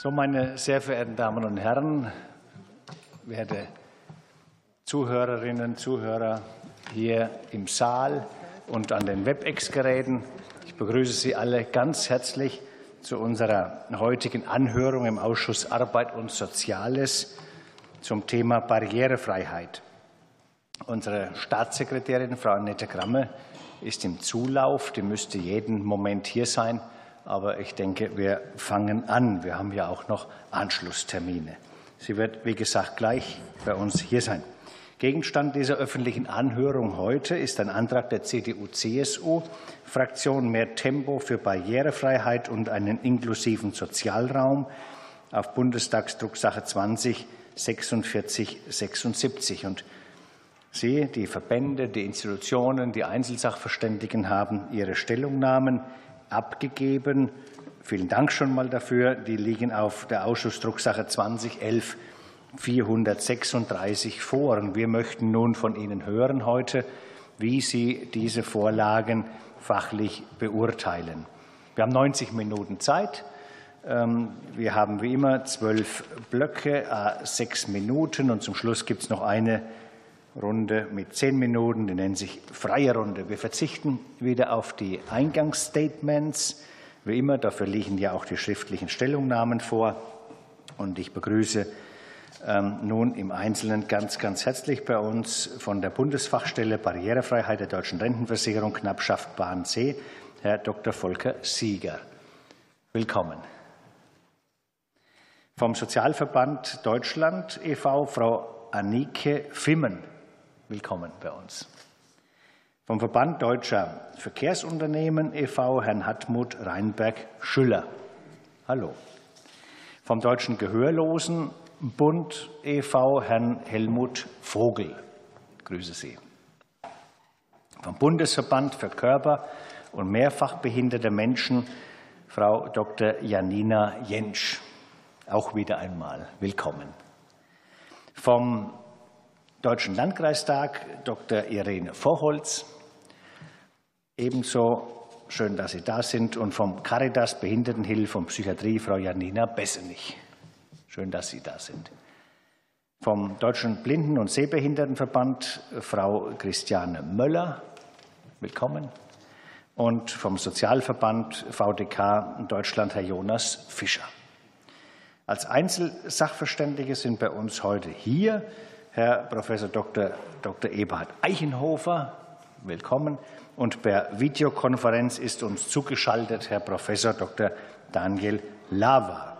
So, meine sehr verehrten Damen und Herren, werte Zuhörerinnen Zuhörer hier im Saal und an den WebEx-Geräten, ich begrüße Sie alle ganz herzlich zu unserer heutigen Anhörung im Ausschuss Arbeit und Soziales zum Thema Barrierefreiheit. Unsere Staatssekretärin, Frau Annette Gramme, ist im Zulauf. Die müsste jeden Moment hier sein. Aber ich denke, wir fangen an. Wir haben ja auch noch Anschlusstermine. Sie wird, wie gesagt, gleich bei uns hier sein. Gegenstand dieser öffentlichen Anhörung heute ist ein Antrag der CDU-CSU-Fraktion mehr Tempo für Barrierefreiheit und einen inklusiven Sozialraum auf Bundestagsdrucksache 20 46 76. Und Sie, die Verbände, die Institutionen, die Einzelsachverständigen haben ihre Stellungnahmen abgegeben. Vielen Dank schon mal dafür. Die liegen auf der Ausschussdrucksache 2011 436 vor. Und wir möchten nun von Ihnen hören heute, wie Sie diese Vorlagen fachlich beurteilen. Wir haben 90 Minuten Zeit. Ähm, wir haben wie immer zwölf Blöcke, sechs Minuten und zum Schluss gibt es noch eine Runde mit zehn Minuten, die nennt sich freie Runde. Wir verzichten wieder auf die Eingangsstatements. Wie immer, dafür liegen ja auch die schriftlichen Stellungnahmen vor. Und ich begrüße ähm, nun im Einzelnen ganz, ganz herzlich bei uns von der Bundesfachstelle Barrierefreiheit der deutschen Rentenversicherung Knappschaft Bahn C, Herr Dr. Volker Sieger. Willkommen. Vom Sozialverband Deutschland e.V. Frau Annike Fimmen. Willkommen bei uns. Vom Verband Deutscher Verkehrsunternehmen e.V. Herrn Hartmut Reinberg-Schüller. Hallo. Vom Deutschen Gehörlosenbund e.V. Herrn Helmut Vogel. Grüße Sie. Vom Bundesverband für Körper- und mehrfachbehinderte Menschen Frau Dr. Janina Jentsch. Auch wieder einmal willkommen. Vom Deutschen Landkreistag Dr. Irene Vorholz. Ebenso schön, dass Sie da sind. Und vom Caritas Behindertenhilfe und Psychiatrie Frau Janina Bessenich. Schön, dass Sie da sind. Vom Deutschen Blinden- und Sehbehindertenverband Frau Christiane Möller. Willkommen. Und vom Sozialverband VDK Deutschland Herr Jonas Fischer. Als Einzelsachverständige sind bei uns heute hier Herr Professor Dr. Dr. Eberhard Eichenhofer, willkommen. Und per Videokonferenz ist uns zugeschaltet Herr Professor Dr. Daniel Lava.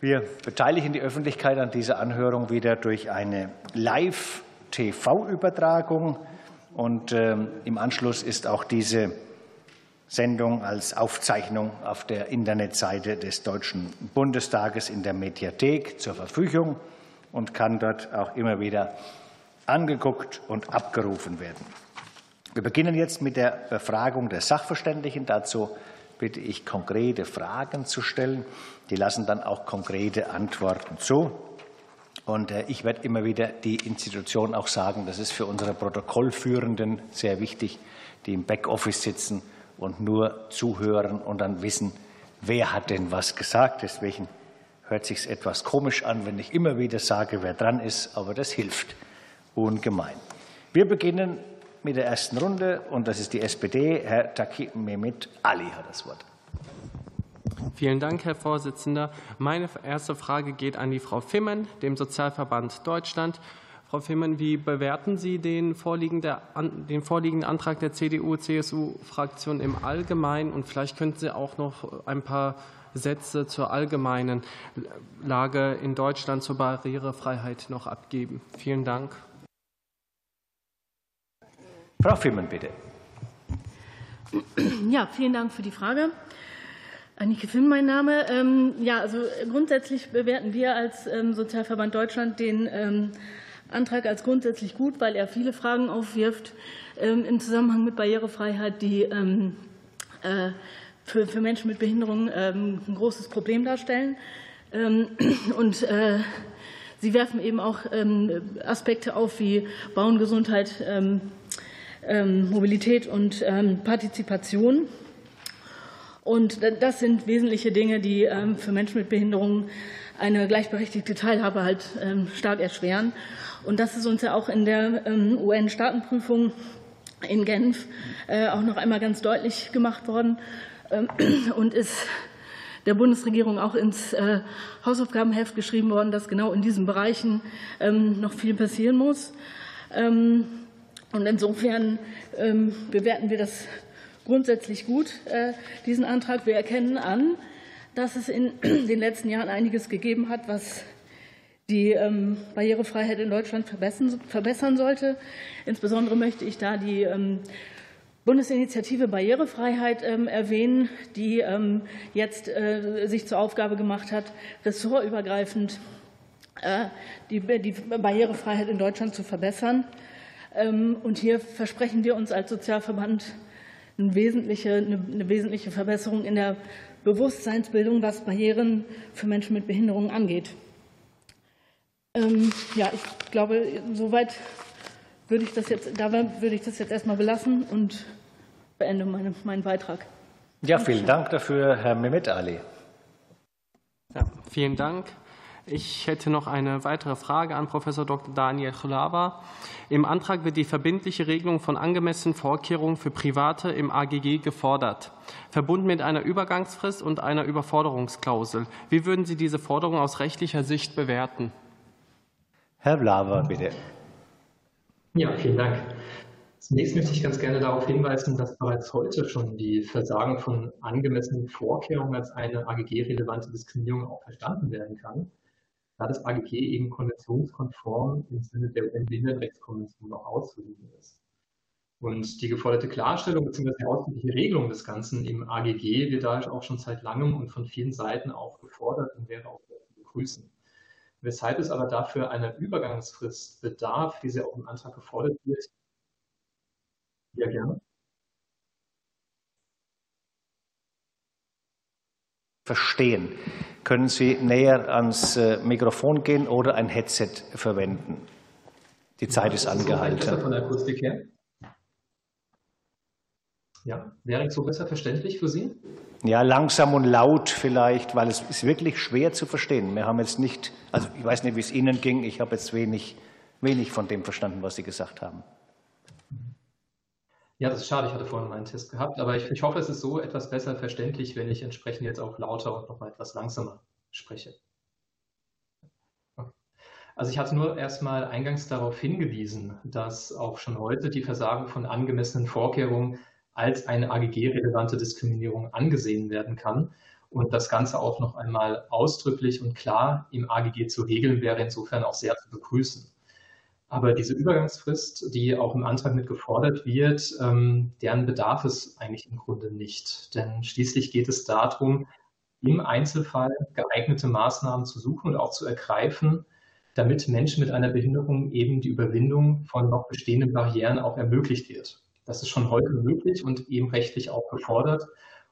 Wir beteiligen die Öffentlichkeit an dieser Anhörung wieder durch eine Live-TV-Übertragung. Und ähm, im Anschluss ist auch diese Sendung als Aufzeichnung auf der Internetseite des Deutschen Bundestages in der Mediathek zur Verfügung und kann dort auch immer wieder angeguckt und abgerufen werden. Wir beginnen jetzt mit der Befragung der Sachverständigen. Dazu bitte ich, konkrete Fragen zu stellen. Die lassen dann auch konkrete Antworten zu. Und äh, ich werde immer wieder die Institution auch sagen, das ist für unsere Protokollführenden sehr wichtig, die im Backoffice sitzen und nur zuhören und dann wissen, wer hat denn was gesagt. Deswegen hört sich etwas komisch an, wenn ich immer wieder sage, wer dran ist, aber das hilft ungemein. Wir beginnen mit der ersten Runde und das ist die SPD. Herr Taki Mehmet Ali hat das Wort. Vielen Dank, Herr Vorsitzender. Meine erste Frage geht an die Frau Fimmen, dem Sozialverband Deutschland. Frau Fimmen, wie bewerten Sie den vorliegenden Antrag der CDU-CSU-Fraktion im Allgemeinen? Und vielleicht könnten Sie auch noch ein paar Sätze zur allgemeinen Lage in Deutschland zur Barrierefreiheit noch abgeben. Vielen Dank. Frau Fimmen, bitte. Ja, vielen Dank für die Frage. Annike Fimm, mein Name. Ähm, ja, also grundsätzlich bewerten wir als ähm, Sozialverband Deutschland den ähm, Antrag als grundsätzlich gut, weil er viele Fragen aufwirft im Zusammenhang mit Barrierefreiheit, die äh, für, für Menschen mit Behinderung ähm, ein großes Problem darstellen. Ähm, und äh, Sie werfen eben auch ähm, Aspekte auf wie Bauen, Gesundheit, Mobilität und Partizipation. Und das sind wesentliche Dinge, die für Menschen mit Behinderungen eine gleichberechtigte Teilhabe halt stark erschweren. Und das ist uns ja auch in der UN-Staatenprüfung in Genf äh, auch noch einmal ganz deutlich gemacht worden und ist der Bundesregierung auch ins äh, Hausaufgabenheft geschrieben worden, dass genau in diesen Bereichen noch viel passieren muss. Und insofern bewerten wir das grundsätzlich gut, äh, diesen Antrag. Wir erkennen an, dass es in den letzten Jahren einiges gegeben hat, was die ähm, Barrierefreiheit in Deutschland verbessern sollte. Insbesondere möchte ich da die ähm, Bundesinitiative Barrierefreiheit ähm, erwähnen, die jetzt äh, sich zur Aufgabe gemacht hat, ressortübergreifend äh, die Barrierefreiheit in Deutschland zu verbessern. Und hier versprechen wir uns als Sozialverband eine wesentliche, eine wesentliche Verbesserung in der Bewusstseinsbildung, was Barrieren für Menschen mit Behinderungen angeht. Ähm, ja, ich glaube, soweit würde ich das jetzt, da würde ich das jetzt erstmal belassen und beende meine, meinen Beitrag. Ja, vielen Dank dafür, Herr Mehmet Ali. Ja, vielen Dank. Ich hätte noch eine weitere Frage an Professor Dr. Daniel Chlava. Im Antrag wird die verbindliche Regelung von angemessenen Vorkehrungen für Private im AGG gefordert, verbunden mit einer Übergangsfrist und einer Überforderungsklausel. Wie würden Sie diese Forderung aus rechtlicher Sicht bewerten? Herr Blaver, bitte. Ja, vielen Dank. Zunächst möchte ich ganz gerne darauf hinweisen, dass bereits heute schon die Versagen von angemessenen Vorkehrungen als eine AGG-relevante Diskriminierung auch verstanden werden kann da das AGG eben konventionskonform im Sinne der UN-Behindertenrechtskonvention auch auszulegen ist. Und die geforderte Klarstellung bzw. die ausdrückliche Regelung des Ganzen im AGG wird daher auch schon seit langem und von vielen Seiten auch gefordert und wäre auch zu begrüßen. Weshalb es aber dafür einer Übergangsfrist bedarf, wie sie auch im Antrag gefordert wird, ja gerne. Verstehen. Können Sie näher ans äh, Mikrofon gehen oder ein Headset verwenden? Die Zeit ist angehalten. Von der Akustik her? Ja, wäre so besser verständlich für Sie? Ja, langsam und laut vielleicht, weil es ist wirklich schwer zu verstehen. Wir haben jetzt nicht, also ich weiß nicht, wie es Ihnen ging, ich habe jetzt wenig, wenig von dem verstanden, was Sie gesagt haben. Ja, das ist schade. Ich hatte vorhin meinen Test gehabt, aber ich, ich hoffe, es ist so etwas besser verständlich, wenn ich entsprechend jetzt auch lauter und nochmal etwas langsamer spreche. Also ich hatte nur erstmal eingangs darauf hingewiesen, dass auch schon heute die Versagen von angemessenen Vorkehrungen als eine AGG-relevante Diskriminierung angesehen werden kann. Und das Ganze auch noch einmal ausdrücklich und klar im AGG zu regeln wäre insofern auch sehr zu begrüßen. Aber diese Übergangsfrist, die auch im Antrag mit gefordert wird, ähm, deren bedarf es eigentlich im Grunde nicht. Denn schließlich geht es darum, im Einzelfall geeignete Maßnahmen zu suchen und auch zu ergreifen, damit Menschen mit einer Behinderung eben die Überwindung von noch bestehenden Barrieren auch ermöglicht wird. Das ist schon heute möglich und eben rechtlich auch gefordert.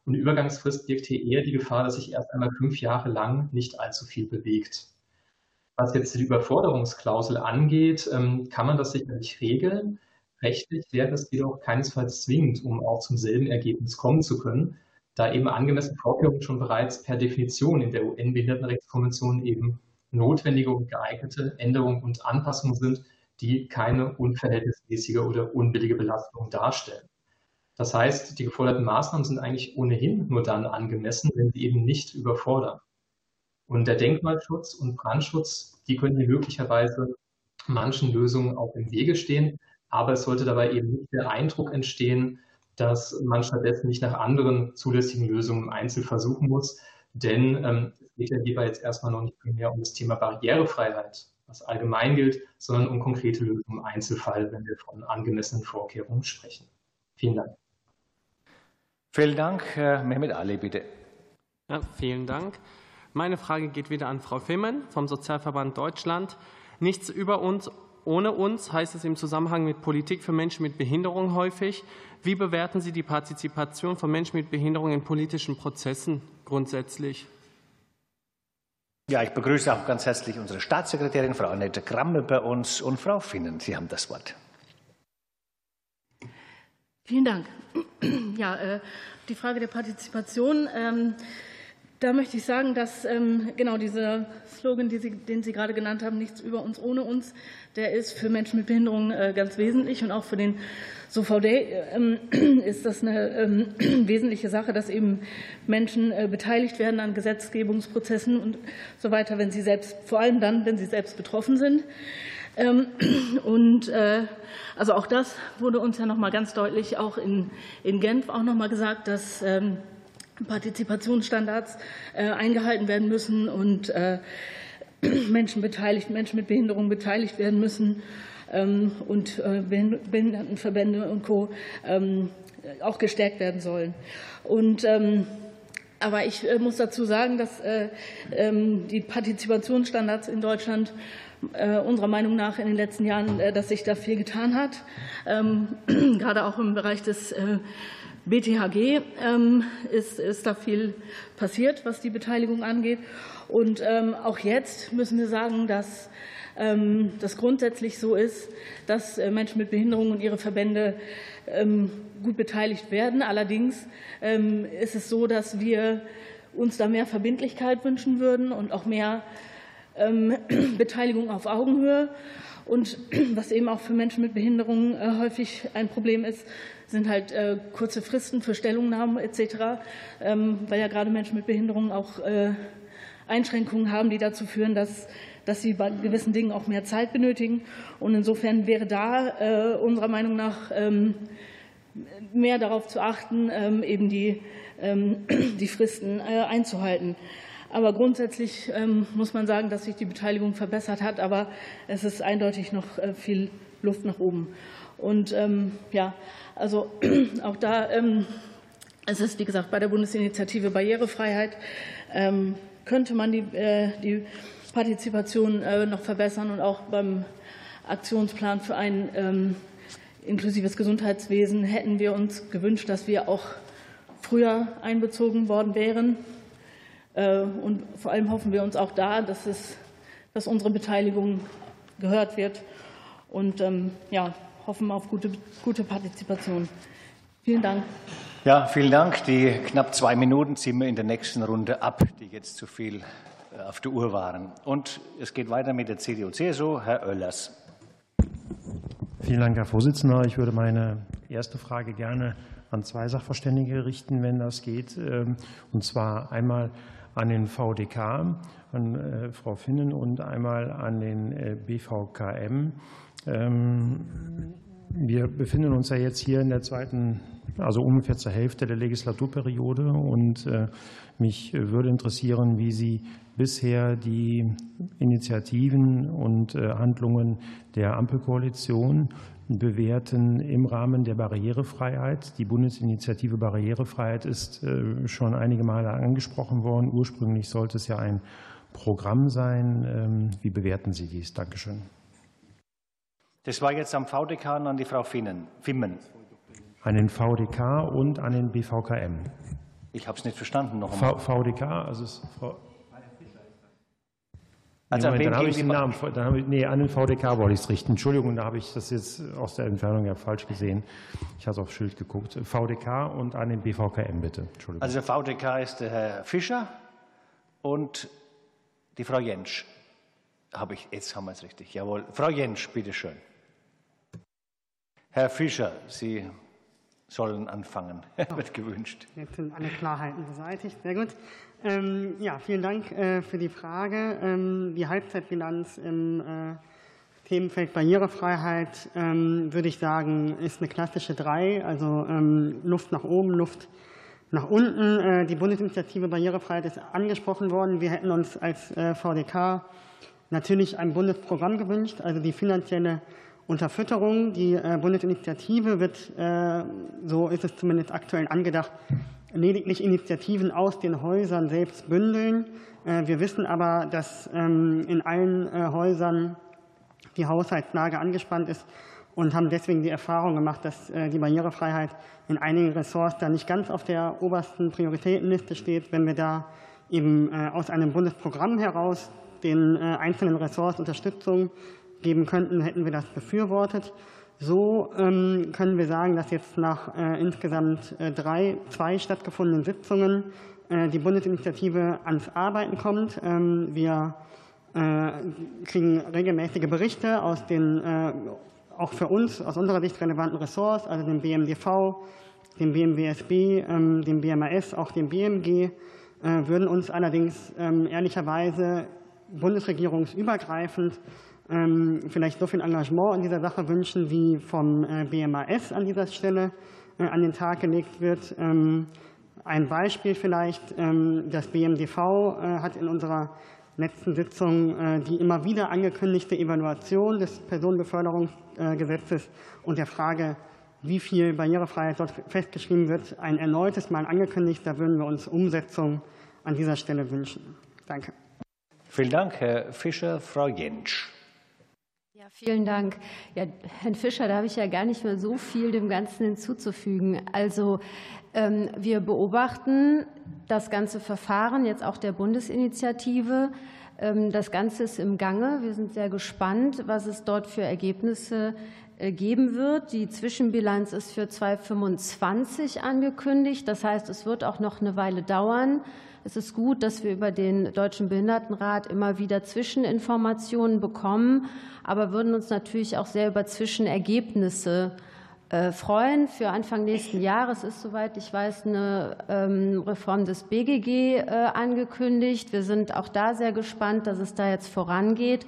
Und die Übergangsfrist birgt hier eher die Gefahr, dass sich erst einmal fünf Jahre lang nicht allzu viel bewegt. Was jetzt die Überforderungsklausel angeht, ähm, kann man das sicherlich regeln. Rechtlich wäre es jedoch keinesfalls zwingend, um auch zum selben Ergebnis kommen zu können, da eben angemessene Vorkehrungen schon bereits per Definition in der UN-Behindertenrechtskonvention eben notwendige und geeignete Änderungen und Anpassungen sind, die keine unverhältnismäßige oder unbillige Belastung darstellen. Das heißt, die geforderten Maßnahmen sind eigentlich ohnehin nur dann angemessen, wenn sie eben nicht überfordern. Und der Denkmalschutz und Brandschutz, die können hier möglicherweise manchen Lösungen auch im Wege stehen. Aber es sollte dabei eben nicht der Eindruck entstehen, dass man stattdessen nicht nach anderen zulässigen Lösungen im Einzel versuchen muss. Denn ähm, es geht ja hierbei jetzt erstmal noch nicht primär um das Thema Barrierefreiheit, was allgemein gilt, sondern um konkrete Lösungen im Einzelfall, wenn wir von angemessenen Vorkehrungen sprechen. Vielen Dank. Vielen Dank. Herr Mehmet Ali, bitte. Ja, vielen Dank. Meine Frage geht wieder an Frau Fimmen vom Sozialverband Deutschland. Nichts über uns ohne uns heißt es im Zusammenhang mit Politik für Menschen mit Behinderung häufig. Wie bewerten Sie die Partizipation von Menschen mit Behinderung in politischen Prozessen grundsätzlich? Ja, ich begrüße auch ganz herzlich unsere Staatssekretärin, Frau Annette Kramme, bei uns und Frau Finnen. Sie haben das Wort. Vielen Dank. Ja, die Frage der Partizipation. Ähm, da möchte ich sagen, dass ähm, genau dieser Slogan, den Sie gerade genannt haben, nichts über uns ohne uns, der ist für Menschen mit Behinderung äh, ganz wesentlich und auch für den SOVD ähm, ist das eine wesentliche Sache, dass eben Menschen äh, beteiligt werden an Gesetzgebungsprozessen und so weiter, wenn sie selbst, vor allem dann, wenn sie selbst betroffen sind. Und äh, also auch das wurde uns ja noch mal ganz deutlich auch in, in Genf auch noch mal gesagt, dass Partizipationsstandards äh, eingehalten werden müssen und äh, Menschen beteiligt, Menschen mit Behinderung beteiligt werden müssen ähm, und äh, Behindertenverbände und Co. Ähm, auch gestärkt werden sollen. Und ähm, aber ich muss dazu sagen, dass die Partizipationsstandards in Deutschland unserer Meinung nach in den letzten Jahren, dass sich da viel getan hat, gerade auch im Bereich des BTHG ähm, ist, ist da viel passiert, was die Beteiligung angeht. Und ähm, auch jetzt müssen wir sagen, dass ähm, das grundsätzlich so ist, dass äh, Menschen mit Behinderung und ihre Verbände gut beteiligt werden. Allerdings ist es so, dass wir uns da mehr Verbindlichkeit wünschen würden und auch mehr Beteiligung auf Augenhöhe. Und was eben auch für Menschen mit Behinderung äh, häufig ein Problem ist, sind halt äh, kurze Fristen für Stellungnahmen etc., ähm, weil ja gerade Menschen mit Behinderungen auch äh, Einschränkungen haben, die dazu führen, dass dass sie bei gewissen Dingen auch mehr Zeit benötigen. Und insofern wäre da unserer Meinung nach ähm, mehr darauf zu achten, ähm, eben die, die Fristen einzuhalten. Aber grundsätzlich muss man sagen, dass sich die Beteiligung verbessert hat, aber es ist eindeutig noch viel Luft nach oben. Und ja, also auch da ähm, es ist, wie gesagt, bei der Bundesinitiative Barrierefreiheit ähm, könnte man die, äh, die Partizipation äh, noch verbessern und auch beim Aktionsplan für ein ähm, inklusives Gesundheitswesen hätten wir uns gewünscht, dass wir auch früher einbezogen worden wären. Äh, und vor allem hoffen wir uns auch da, dass, es, dass unsere Beteiligung gehört wird. Und ja, hoffen auf gute, gute Partizipation. Vielen Dank. Ja, vielen Dank. Die knapp zwei Minuten ziehen wir in der nächsten Runde ab, die jetzt zu viel äh, auf der Uhr waren. Und es geht weiter mit der CDU-CSU. Herr Oellers. Vielen Dank, Herr Vorsitzender. Ich würde meine erste Frage gerne an zwei Sachverständige richten, wenn das geht. Ähm, und zwar einmal an den VDK, an äh, Frau Finnen und einmal an den äh, BVKM. Ähm, wir befinden uns ja jetzt hier in der zweiten, also ungefähr zur Hälfte der Legislaturperiode und äh, mich würde interessieren, wie Sie bisher die Initiativen und Handlungen der Ampelkoalition bewerten im Rahmen der Barrierefreiheit. Die Bundesinitiative Barrierefreiheit ist äh, schon einige Male angesprochen worden. Ursprünglich sollte es ja ein Programm sein. Ähm, wie bewerten Sie dies? Dankeschön. Das war jetzt am VDK und an die Frau Finnen, Fimmen. An den VDK und an den BVKM. Ich habe es nicht verstanden noch einmal. VDK, also ist Frau. Also Moment, dann habe ich den Namen, dann habe ich, nee, an den VDK wollte ich es richten. Entschuldigung, da habe ich das jetzt aus der Entfernung ja falsch gesehen. Ich habe aufs Schild geguckt. VDK und an den BVKM bitte. Entschuldigung. Also VDK ist der Herr Fischer und die Frau Jentsch. Habe ich, jetzt haben wir es richtig. Jawohl. Frau Jentsch, bitteschön. Herr Fischer, Sie sollen anfangen. Wird gewünscht. Jetzt sind alle Klarheiten beseitigt. Sehr gut. Ähm, ja, vielen Dank äh, für die Frage. Ähm, die Halbzeitbilanz im äh, Themenfeld Barrierefreiheit, ähm, würde ich sagen, ist eine klassische Drei, also Luft nach oben, Luft nach unten. Äh, die Bundesinitiative Barrierefreiheit ist angesprochen worden. Wir hätten uns als VDK natürlich ein Bundesprogramm gewünscht, also die finanzielle Unterfütterung. Die Bundesinitiative wird, so ist es zumindest aktuell angedacht, lediglich Initiativen aus den Häusern selbst bündeln. Äh, wir wissen aber, dass ähm, in allen Häusern die Haushaltslage angespannt ist und haben deswegen die Erfahrung gemacht, dass die Barrierefreiheit in einigen Ressorts da nicht ganz auf der obersten Prioritätenliste steht. Wenn wir da eben aus einem Bundesprogramm heraus den einzelnen Ressorts Unterstützung geben könnten, hätten wir das befürwortet. So ähm, können wir sagen, dass jetzt nach äh, insgesamt äh, drei, zwei stattgefundenen Sitzungen die Bundesinitiative ans Arbeiten kommt. Ähm, wir kriegen regelmäßige Berichte aus den auch für uns aus unserer Sicht relevanten Ressorts, also dem BMDV, dem BMWSB, ähm, dem BMAS, auch dem BMG, würden uns allerdings ehrlicherweise bundesregierungsübergreifend vielleicht so viel Engagement in dieser Sache wünschen, wie vom äh, BMAS an dieser Stelle äh, an den Tag gelegt wird. Ähm, ein Beispiel vielleicht, ähm, das BMDV äh, hat in unserer letzten Sitzung die immer wieder angekündigte Evaluation des Personenbeförderungsgesetzes und der Frage, wie viel Barrierefreiheit dort festgeschrieben wird, ein erneutes Mal angekündigt. Da würden wir uns Umsetzung an dieser Stelle wünschen. Danke. Vielen Dank, Herr Fischer. Frau Jentsch. Ja, vielen Dank. Ja, Herrn Fischer, da habe ich ja gar nicht mehr so viel dem Ganzen hinzuzufügen. Also ähm, wir beobachten das ganze Verfahren jetzt auch der Bundesinitiative. Ähm, das Ganze ist im Gange. Wir sind sehr gespannt, was es dort für Ergebnisse äh, geben wird. Die Zwischenbilanz ist für 2025 angekündigt. Das heißt, es wird auch noch eine Weile dauern. Es ist gut, dass wir über den Deutschen Behindertenrat immer wieder Zwischeninformationen bekommen, aber würden uns natürlich auch sehr über Zwischenergebnisse äh, freuen. Für Anfang nächsten Jahres ist, soweit ich weiß, eine ähm, Reform des BGG äh, angekündigt. Wir sind auch da sehr gespannt, dass es da jetzt vorangeht.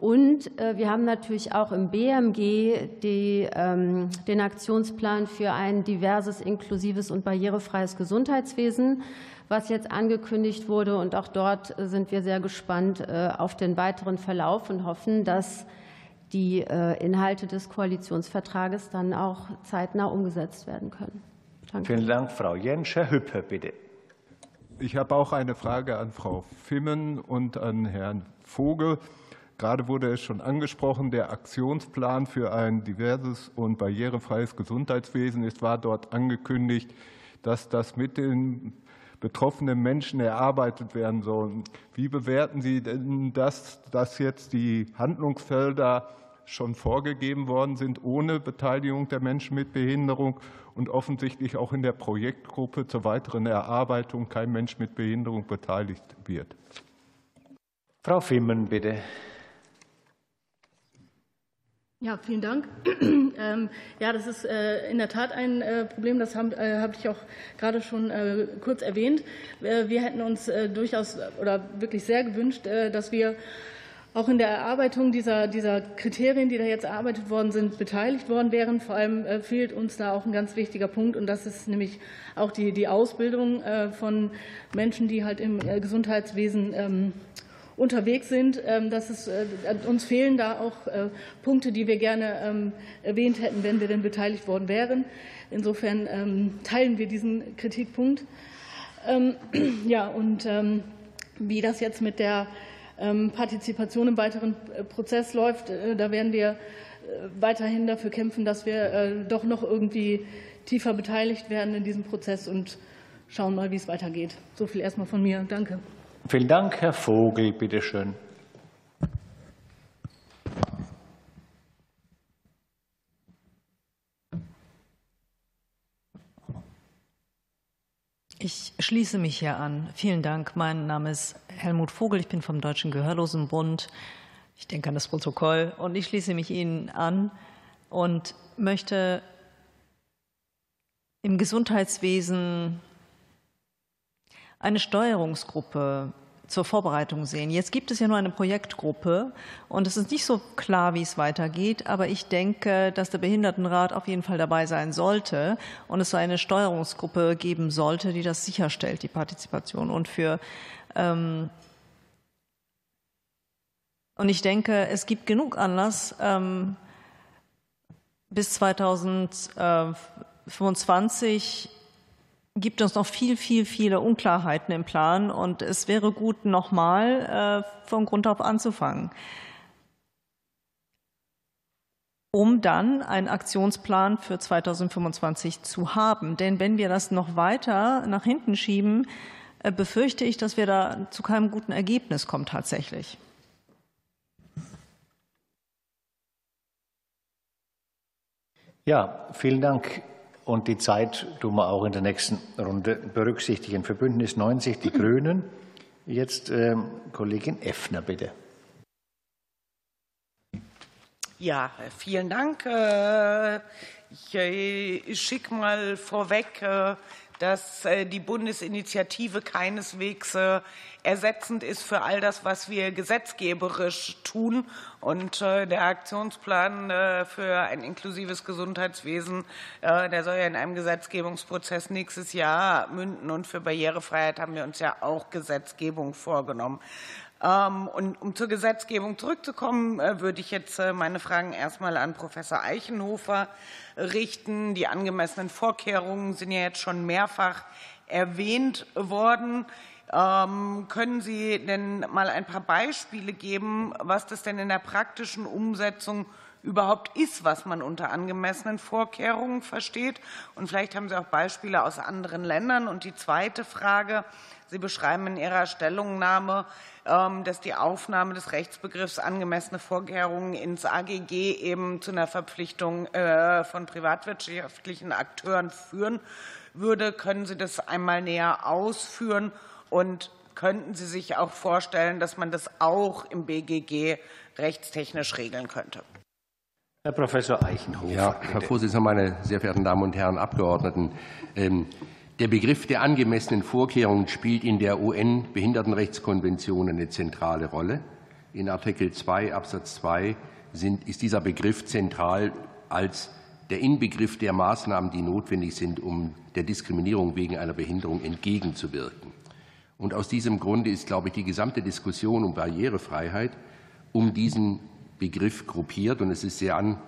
Und äh, wir haben natürlich auch im BMG die, ähm, den Aktionsplan für ein diverses, inklusives und barrierefreies Gesundheitswesen was jetzt angekündigt wurde. Und auch dort sind wir sehr gespannt äh, auf den weiteren Verlauf und hoffen, dass die äh, Inhalte des Koalitionsvertrages dann auch zeitnah umgesetzt werden können. Danke. Vielen Dank, Frau Jentsch. Herr Hüppe, bitte. Ich habe auch eine Frage an Frau Fimmen und an Herrn Vogel. Gerade wurde es schon angesprochen, der Aktionsplan für ein diverses und barrierefreies Gesundheitswesen. Es war dort angekündigt, dass das mit den betroffenen Menschen erarbeitet werden sollen. Wie bewerten Sie denn das, dass jetzt die Handlungsfelder schon vorgegeben worden sind, ohne Beteiligung der Menschen mit Behinderung und offensichtlich auch in der Projektgruppe zur weiteren Erarbeitung kein Mensch mit Behinderung beteiligt wird? Frau Fimmen, bitte. Ja, vielen Dank. Ähm, ja, das ist äh, in der Tat ein äh, Problem, das habe äh, ich auch gerade schon kurz erwähnt. Wir hätten uns durchaus oder wirklich sehr gewünscht, dass wir auch in der Erarbeitung dieser, dieser Kriterien, die da jetzt erarbeitet worden sind, beteiligt worden wären. Vor allem fehlt uns da auch ein ganz wichtiger Punkt, und das ist nämlich auch die, die Ausbildung von Menschen, die halt im Gesundheitswesen ähm, unterwegs sind. Ähm, das ist, äh, uns fehlen da auch äh, Punkte, die wir gerne ähm, erwähnt hätten, wenn wir denn beteiligt worden wären. Insofern ähm, teilen wir diesen Kritikpunkt. Ja, und wie das jetzt mit der Partizipation im weiteren äh, Prozess läuft, da werden wir weiterhin dafür kämpfen, dass wir doch noch irgendwie tiefer beteiligt werden in diesem Prozess und schauen mal, wie es weitergeht. So viel erstmal von mir. Danke. Vielen Dank, Herr Vogel, bitte schön. Ich schließe mich hier an. Vielen Dank. Mein Name ist Helmut Vogel. Ich bin vom Deutschen Gehörlosenbund. Ich denke an das Protokoll und ich schließe mich Ihnen an und möchte im Gesundheitswesen eine Steuerungsgruppe zur Vorbereitung sehen. Jetzt gibt es ja nur eine Projektgruppe und es ist nicht so klar, wie es weitergeht. Aber ich denke, dass der Behindertenrat auf jeden Fall dabei sein sollte und es so eine Steuerungsgruppe geben sollte, die das sicherstellt, die Partizipation. Und für ähm, und ich denke, es gibt genug Anlass, ähm, bis 2025 gibt es noch viel, viel, viele Unklarheiten im Plan. Und es wäre gut, nochmal äh, von Grund auf anzufangen, um dann einen Aktionsplan für 2025 zu haben. Denn wenn wir das noch weiter nach hinten schieben, äh, befürchte ich, dass wir da zu keinem guten Ergebnis kommen tatsächlich. Ja, vielen Dank. Und die Zeit tun wir auch in der nächsten Runde berücksichtigen. Für Bündnis 90 die Grünen. Jetzt äh, Kollegin Effner, bitte. Ja, vielen Dank. Äh, ich schicke mal vorweg, äh, dass äh, die Bundesinitiative keineswegs ersetzend ist für all das, was wir gesetzgeberisch tun. Und der Aktionsplan für ein inklusives Gesundheitswesen, der soll ja in einem Gesetzgebungsprozess nächstes Jahr münden. Und für Barrierefreiheit haben wir uns ja auch Gesetzgebung vorgenommen. Ähm, und um zur Gesetzgebung zurückzukommen, äh, würde ich jetzt äh, meine Fragen erstmal an Professor Eichenhofer richten. Die angemessenen Vorkehrungen sind ja jetzt schon mehrfach erwähnt worden. Ähm, können Sie denn mal ein paar Beispiele geben, was das denn in der praktischen Umsetzung überhaupt ist, was man unter angemessenen Vorkehrungen versteht? Und vielleicht haben Sie auch Beispiele aus anderen Ländern. Und die zweite Frage, Sie beschreiben in Ihrer Stellungnahme, ähm, dass die Aufnahme des Rechtsbegriffs angemessene Vorkehrungen ins AGG eben zu einer Verpflichtung äh, von privatwirtschaftlichen Akteuren führen würde. Können Sie das einmal näher ausführen? Und könnten Sie sich auch vorstellen, dass man das auch im BGG rechtstechnisch regeln könnte? Herr Professor Eichenhofer. Ja, Herr Vorsitzender, meine sehr verehrten Damen und Herren Abgeordneten. Ähm, der Begriff der angemessenen Vorkehrungen spielt in der UN-Behindertenrechtskonvention eine zentrale Rolle. In Artikel 2 Absatz 2 sind, ist dieser Begriff zentral als der Inbegriff der Maßnahmen, die notwendig sind, um der Diskriminierung wegen einer Behinderung entgegenzuwirken. Und aus diesem Grunde ist, glaube ich, die gesamte Diskussion um Barrierefreiheit um diesen Begriff gruppiert. Und es ist sehr an,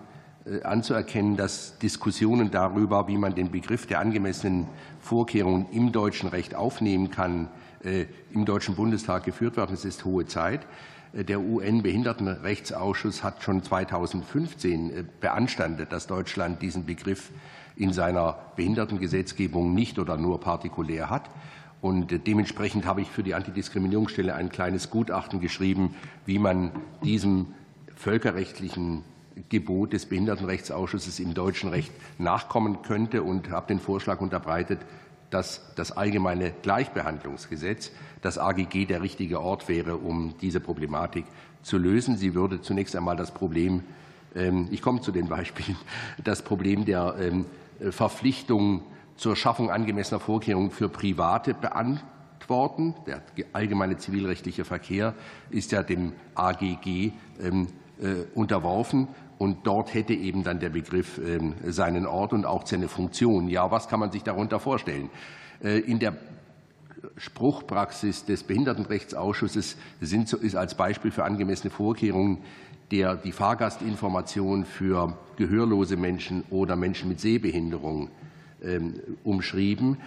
äh, anzuerkennen, dass Diskussionen darüber, wie man den Begriff der angemessenen Vorkehrungen im deutschen Recht aufnehmen kann, äh, im Deutschen Bundestag geführt werden. Es ist hohe Zeit. Äh, der UN-Behindertenrechtsausschuss hat schon 2015 beanstandet, dass Deutschland diesen Begriff in seiner Behindertengesetzgebung nicht oder nur partikulär hat. Und dementsprechend habe ich für die Antidiskriminierungsstelle ein kleines Gutachten geschrieben, wie man diesem völkerrechtlichen Gebot des Behindertenrechtsausschusses im deutschen Recht nachkommen könnte und habe den Vorschlag unterbreitet, dass das allgemeine Gleichbehandlungsgesetz, das AGG, der richtige Ort wäre, um diese Problematik zu lösen. Sie würde zunächst einmal das Problem, ähm, ich komme zu den Beispielen, das Problem der ähm, Verpflichtung zur Schaffung angemessener Vorkehrungen für Private beantworten. Der allgemeine zivilrechtliche Verkehr ist ja dem AGG unterworfen. Und dort hätte eben dann der Begriff ähm, seinen Ort und auch seine Funktion. Ja, was kann man sich darunter vorstellen? Äh, in der Spruchpraxis des Behindertenrechtsausschusses sind, ist als Beispiel für angemessene Vorkehrungen der, die Fahrgastinformation für gehörlose Menschen oder Menschen mit Sehbehinderung ähm, umschrieben.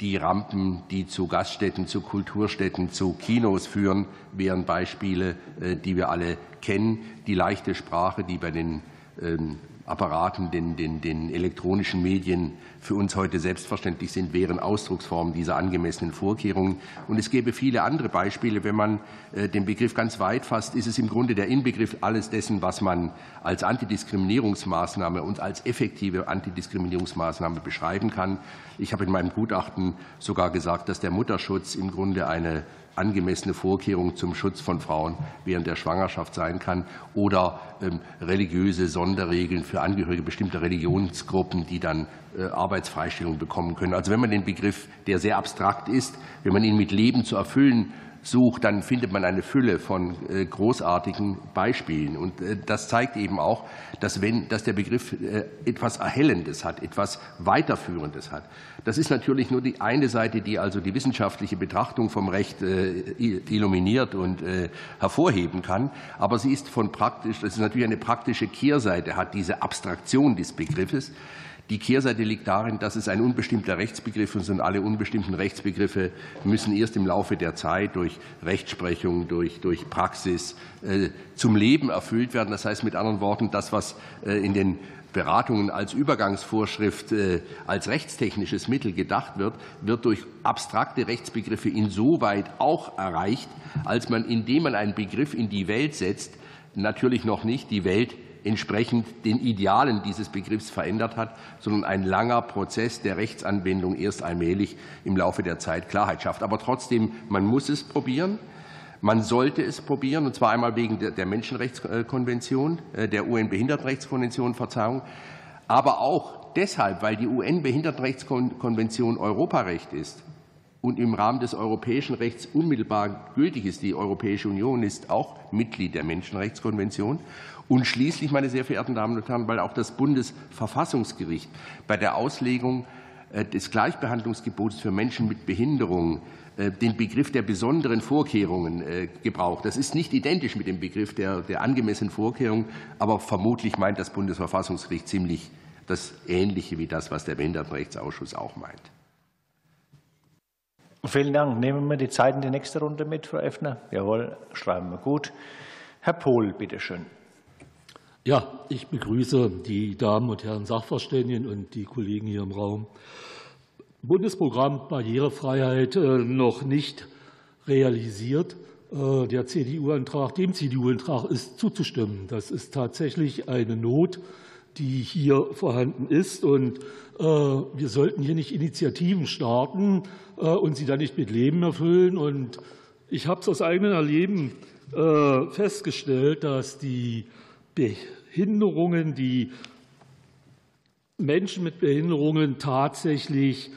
Die Rampen, die zu Gaststätten, zu Kulturstätten, zu Kinos führen, wären Beispiele, äh, die wir alle kennen. Die leichte Sprache, die bei den ähm, Apparaten, den, den, den elektronischen Medien für uns heute selbstverständlich sind, wären Ausdrucksformen dieser angemessenen Vorkehrungen. Und es gäbe viele andere Beispiele. Wenn man äh, den Begriff ganz weit fasst, ist es im Grunde der Inbegriff alles dessen, was man als Antidiskriminierungsmaßnahme und als effektive Antidiskriminierungsmaßnahme beschreiben kann. Ich habe in meinem Gutachten sogar gesagt, dass der Mutterschutz im Grunde eine angemessene Vorkehrung zum Schutz von Frauen während der Schwangerschaft sein kann oder ähm, religiöse Sonderregeln für Angehörige bestimmter Religionsgruppen, die dann äh, Arbeitsfreistellung bekommen können. Also wenn man den Begriff, der sehr abstrakt ist, wenn man ihn mit Leben zu erfüllen sucht, dann findet man eine Fülle von äh, großartigen Beispielen. Und äh, das zeigt eben auch, dass, wenn, dass der Begriff äh, etwas Erhellendes hat, etwas Weiterführendes hat. Das ist natürlich nur die eine Seite, die also die wissenschaftliche Betrachtung vom Recht illuminiert und hervorheben kann. Aber sie ist von praktisch, das ist natürlich eine praktische Kehrseite, hat diese Abstraktion des Begriffes. Die Kehrseite liegt darin, dass es ein unbestimmter Rechtsbegriff ist und alle unbestimmten Rechtsbegriffe müssen erst im Laufe der Zeit durch Rechtsprechung, durch, durch Praxis äh, zum Leben erfüllt werden. Das heißt mit anderen Worten, das, was äh, in den Beratungen als Übergangsvorschrift äh, als rechtstechnisches Mittel gedacht wird, wird durch abstrakte Rechtsbegriffe insoweit auch erreicht, als man, indem man einen Begriff in die Welt setzt, natürlich noch nicht die Welt entsprechend den Idealen dieses Begriffs verändert hat, sondern ein langer Prozess der Rechtsanwendung erst allmählich im Laufe der Zeit Klarheit schafft. Aber trotzdem, man muss es probieren. Man sollte es probieren, und zwar einmal wegen der Menschenrechtskonvention, äh, der UN-Behindertenrechtskonvention, Verzeihung, aber auch deshalb, weil die UN-Behindertenrechtskonvention Europarecht ist und im Rahmen des europäischen Rechts unmittelbar gültig ist. Die Europäische Union ist auch Mitglied der Menschenrechtskonvention. Und schließlich, meine sehr verehrten Damen und Herren, weil auch das Bundesverfassungsgericht bei der Auslegung äh, des Gleichbehandlungsgebots für Menschen mit Behinderung äh, den Begriff der besonderen Vorkehrungen äh, gebraucht. Das ist nicht identisch mit dem Begriff der, der angemessenen Vorkehrungen, aber vermutlich meint das Bundesverfassungsgericht ziemlich das Ähnliche wie das, was der Behindertenrechtsausschuss auch meint. Vielen Dank. Nehmen wir die Zeit in die nächste Runde mit, Frau Effner? Jawohl, schreiben wir gut. Herr Pohl, bitteschön. Ja, ich begrüße die Damen und Herren Sachverständigen und die Kollegen hier im Raum. Bundesprogramm Barrierefreiheit äh, noch nicht realisiert. Äh, der CDU-Antrag, dem CDU-Antrag ist zuzustimmen. Das ist tatsächlich eine Not, die hier vorhanden ist. Und äh, wir sollten hier nicht Initiativen starten und sie dann nicht mit Leben erfüllen. Und ich habe es aus eigenem Erleben festgestellt, dass die Behinderungen, die Menschen mit Behinderungen tatsächlich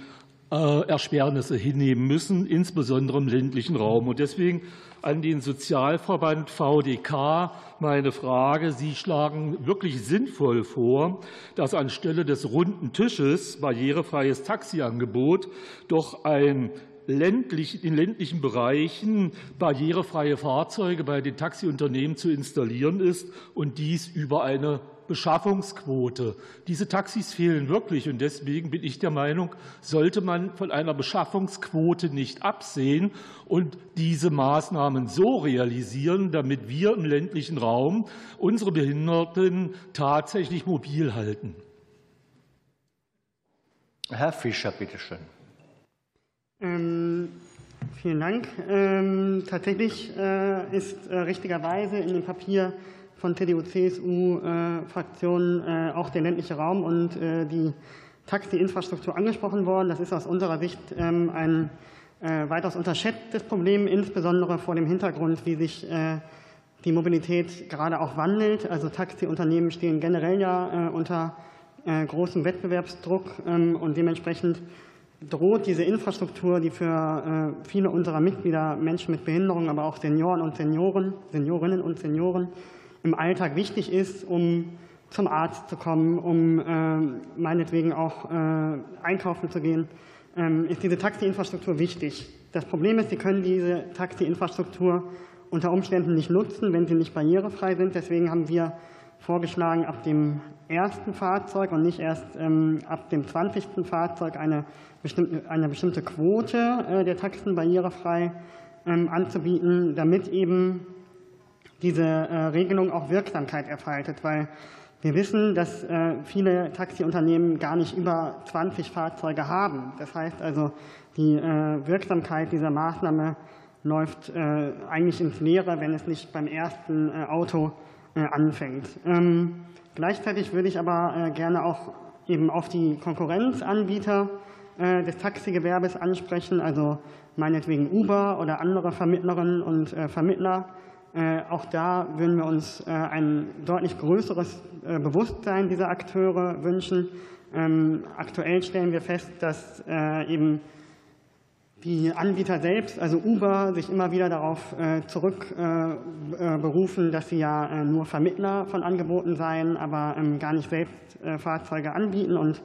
äh, Ersparnisse hinnehmen müssen, insbesondere im ländlichen Raum. Und deswegen an den Sozialverband VDK meine Frage. Sie schlagen wirklich sinnvoll vor, dass anstelle des runden Tisches barrierefreies Taxiangebot doch ein ländlich, in ländlichen Bereichen barrierefreie Fahrzeuge bei den Taxiunternehmen zu installieren ist und dies über eine Beschaffungsquote. Diese Taxis fehlen wirklich und deswegen bin ich der Meinung, sollte man von einer Beschaffungsquote nicht absehen und diese Maßnahmen so realisieren, damit wir im ländlichen Raum unsere Behinderten tatsächlich mobil halten. Herr Fischer, bitteschön. Ähm, vielen Dank. Ähm, tatsächlich äh, ist äh, richtigerweise in dem Papier von CDU-CSU-Fraktionen äh, auch der ländliche Raum und die Taxi-Infrastruktur angesprochen worden. Das ist aus unserer Sicht ähm, ein weitaus unterschätztes Problem, insbesondere vor dem Hintergrund, wie sich die Mobilität gerade auch wandelt. Also Taxiunternehmen stehen generell ja unter großem Wettbewerbsdruck und dementsprechend droht diese Infrastruktur, die für äh, viele unserer Mitglieder, Menschen mit Behinderung, aber auch Senioren und Senioren, Seniorinnen und Senioren im Alltag wichtig ist, um zum Arzt zu kommen, um äh, meinetwegen auch äh, einkaufen zu gehen, ähm, ist diese Taxi-Infrastruktur wichtig. Das Problem ist, Sie können diese Taxi-Infrastruktur unter Umständen nicht nutzen, wenn sie nicht barrierefrei sind. Deswegen haben wir vorgeschlagen, ab dem ersten Fahrzeug und nicht erst ähm, ab dem 20. Fahrzeug eine eine bestimmte Quote äh, der Taxen barrierefrei ähm, anzubieten, damit eben diese äh, Regelung auch Wirksamkeit erfaltet, weil wir wissen, dass äh, viele Taxiunternehmen gar nicht über 20 Fahrzeuge haben. Das heißt also, die Wirksamkeit dieser Maßnahme läuft eigentlich ins Leere, wenn es nicht beim ersten Auto anfängt. Ähm, gleichzeitig würde ich aber gerne auch eben auf die Konkurrenzanbieter des Taxigewerbes ansprechen, also meinetwegen Uber oder andere Vermittlerinnen und äh, Vermittler. Äh, auch da würden wir uns ein deutlich größeres Bewusstsein dieser Akteure wünschen. Ähm, aktuell stellen wir fest, dass eben die Anbieter selbst, also Uber, sich immer wieder darauf zurückberufen, dass sie ja nur Vermittler von Angeboten seien, aber ähm, gar nicht selbst Fahrzeuge anbieten. Und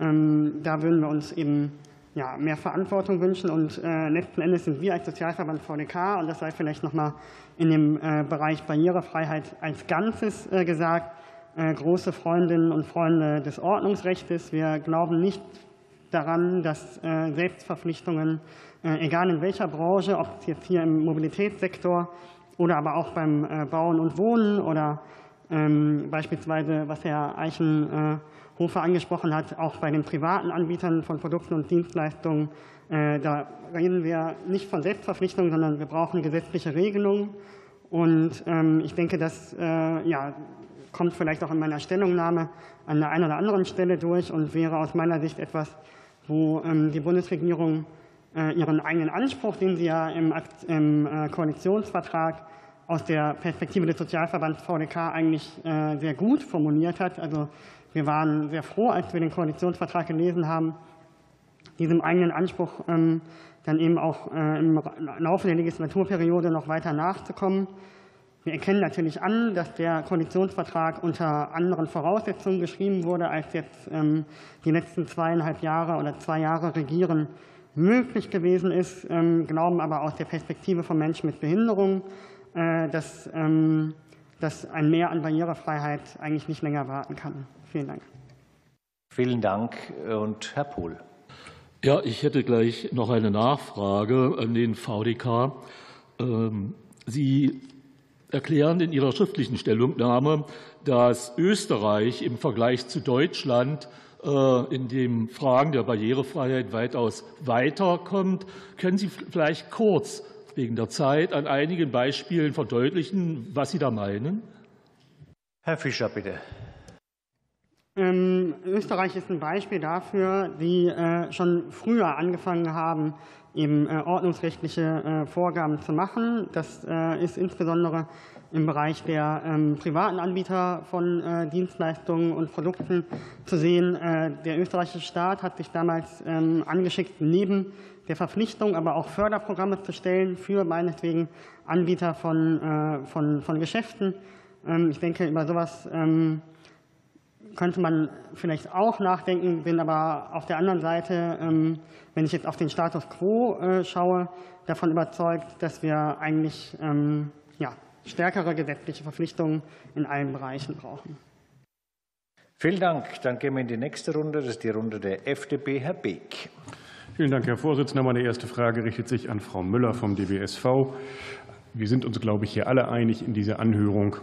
ähm, da würden wir uns eben ja, mehr Verantwortung wünschen. Und äh, letzten Endes sind wir als Sozialverband VDK, und das sei vielleicht noch mal in dem äh, Bereich Barrierefreiheit als Ganzes äh, gesagt, große Freundinnen und Freunde des Ordnungsrechts. Wir glauben nicht daran, dass Selbstverpflichtungen, egal in welcher Branche, ob es jetzt hier im Mobilitätssektor oder aber auch beim Bauen und Wohnen oder ähm, beispielsweise, was Herr Eichen Hofer angesprochen hat, auch bei den privaten Anbietern von Produkten und Dienstleistungen. Äh, da reden wir nicht von Selbstverpflichtungen, sondern wir brauchen gesetzliche Regelungen. Und ähm, ich denke, dass äh, ja, kommt vielleicht auch in meiner Stellungnahme an der einen oder anderen Stelle durch und wäre aus meiner Sicht etwas, wo ähm, die Bundesregierung äh, ihren eigenen Anspruch, den sie ja im Koalitionsvertrag aus der Perspektive des Sozialverbands VDK eigentlich sehr gut formuliert hat. Also wir waren sehr froh, als wir den Koalitionsvertrag gelesen haben, diesem eigenen Anspruch ähm, dann eben auch im Laufe der Legislaturperiode noch weiter nachzukommen. Wir erkennen natürlich an, dass der Koalitionsvertrag unter anderen Voraussetzungen geschrieben wurde, als jetzt ähm, die letzten zweieinhalb Jahre oder zwei Jahre Regieren möglich gewesen ist, ähm, glauben aber aus der Perspektive von Menschen mit Behinderung, äh, dass ein Mehr an Barrierefreiheit eigentlich nicht länger warten kann. Vielen Dank. Vielen Dank. Und Herr Pohl. Ja, ich hätte gleich noch eine Nachfrage an den VDK. Sie erklären in Ihrer schriftlichen Stellungnahme, dass Österreich im Vergleich zu Deutschland äh, in den Fragen der Barrierefreiheit weitaus weiterkommt. Können Sie vielleicht kurz wegen der Zeit an einigen Beispielen verdeutlichen, was Sie da meinen? Herr Fischer, bitte. Ähm, Österreich ist ein Beispiel dafür, die äh, schon früher angefangen haben, eben äh, ordnungsrechtliche äh, Vorgaben zu machen. Das äh, ist insbesondere im Bereich der ähm, privaten Anbieter von Dienstleistungen und Produkten zu sehen. Der österreichische Staat hat sich damals ähm, angeschickt, neben der Verpflichtung aber auch Förderprogramme zu stellen für meinetwegen Anbieter von, von, von Geschäften. Ähm, ich denke, über sowas könnte man vielleicht auch nachdenken, bin aber auf der anderen Seite, ähm, wenn ich jetzt auf den Status quo äh, schaue, davon überzeugt, dass wir eigentlich ähm, ja, stärkere gesetzliche Verpflichtungen in allen Bereichen brauchen. Vielen Dank. Dann gehen wir in die nächste Runde. Das ist die Runde der FDP. Herr Beek. Vielen Dank, Herr Vorsitzender. Meine erste Frage richtet sich an Frau Müller vom DBSV. Wir sind uns, glaube ich, hier alle einig in dieser Anhörung,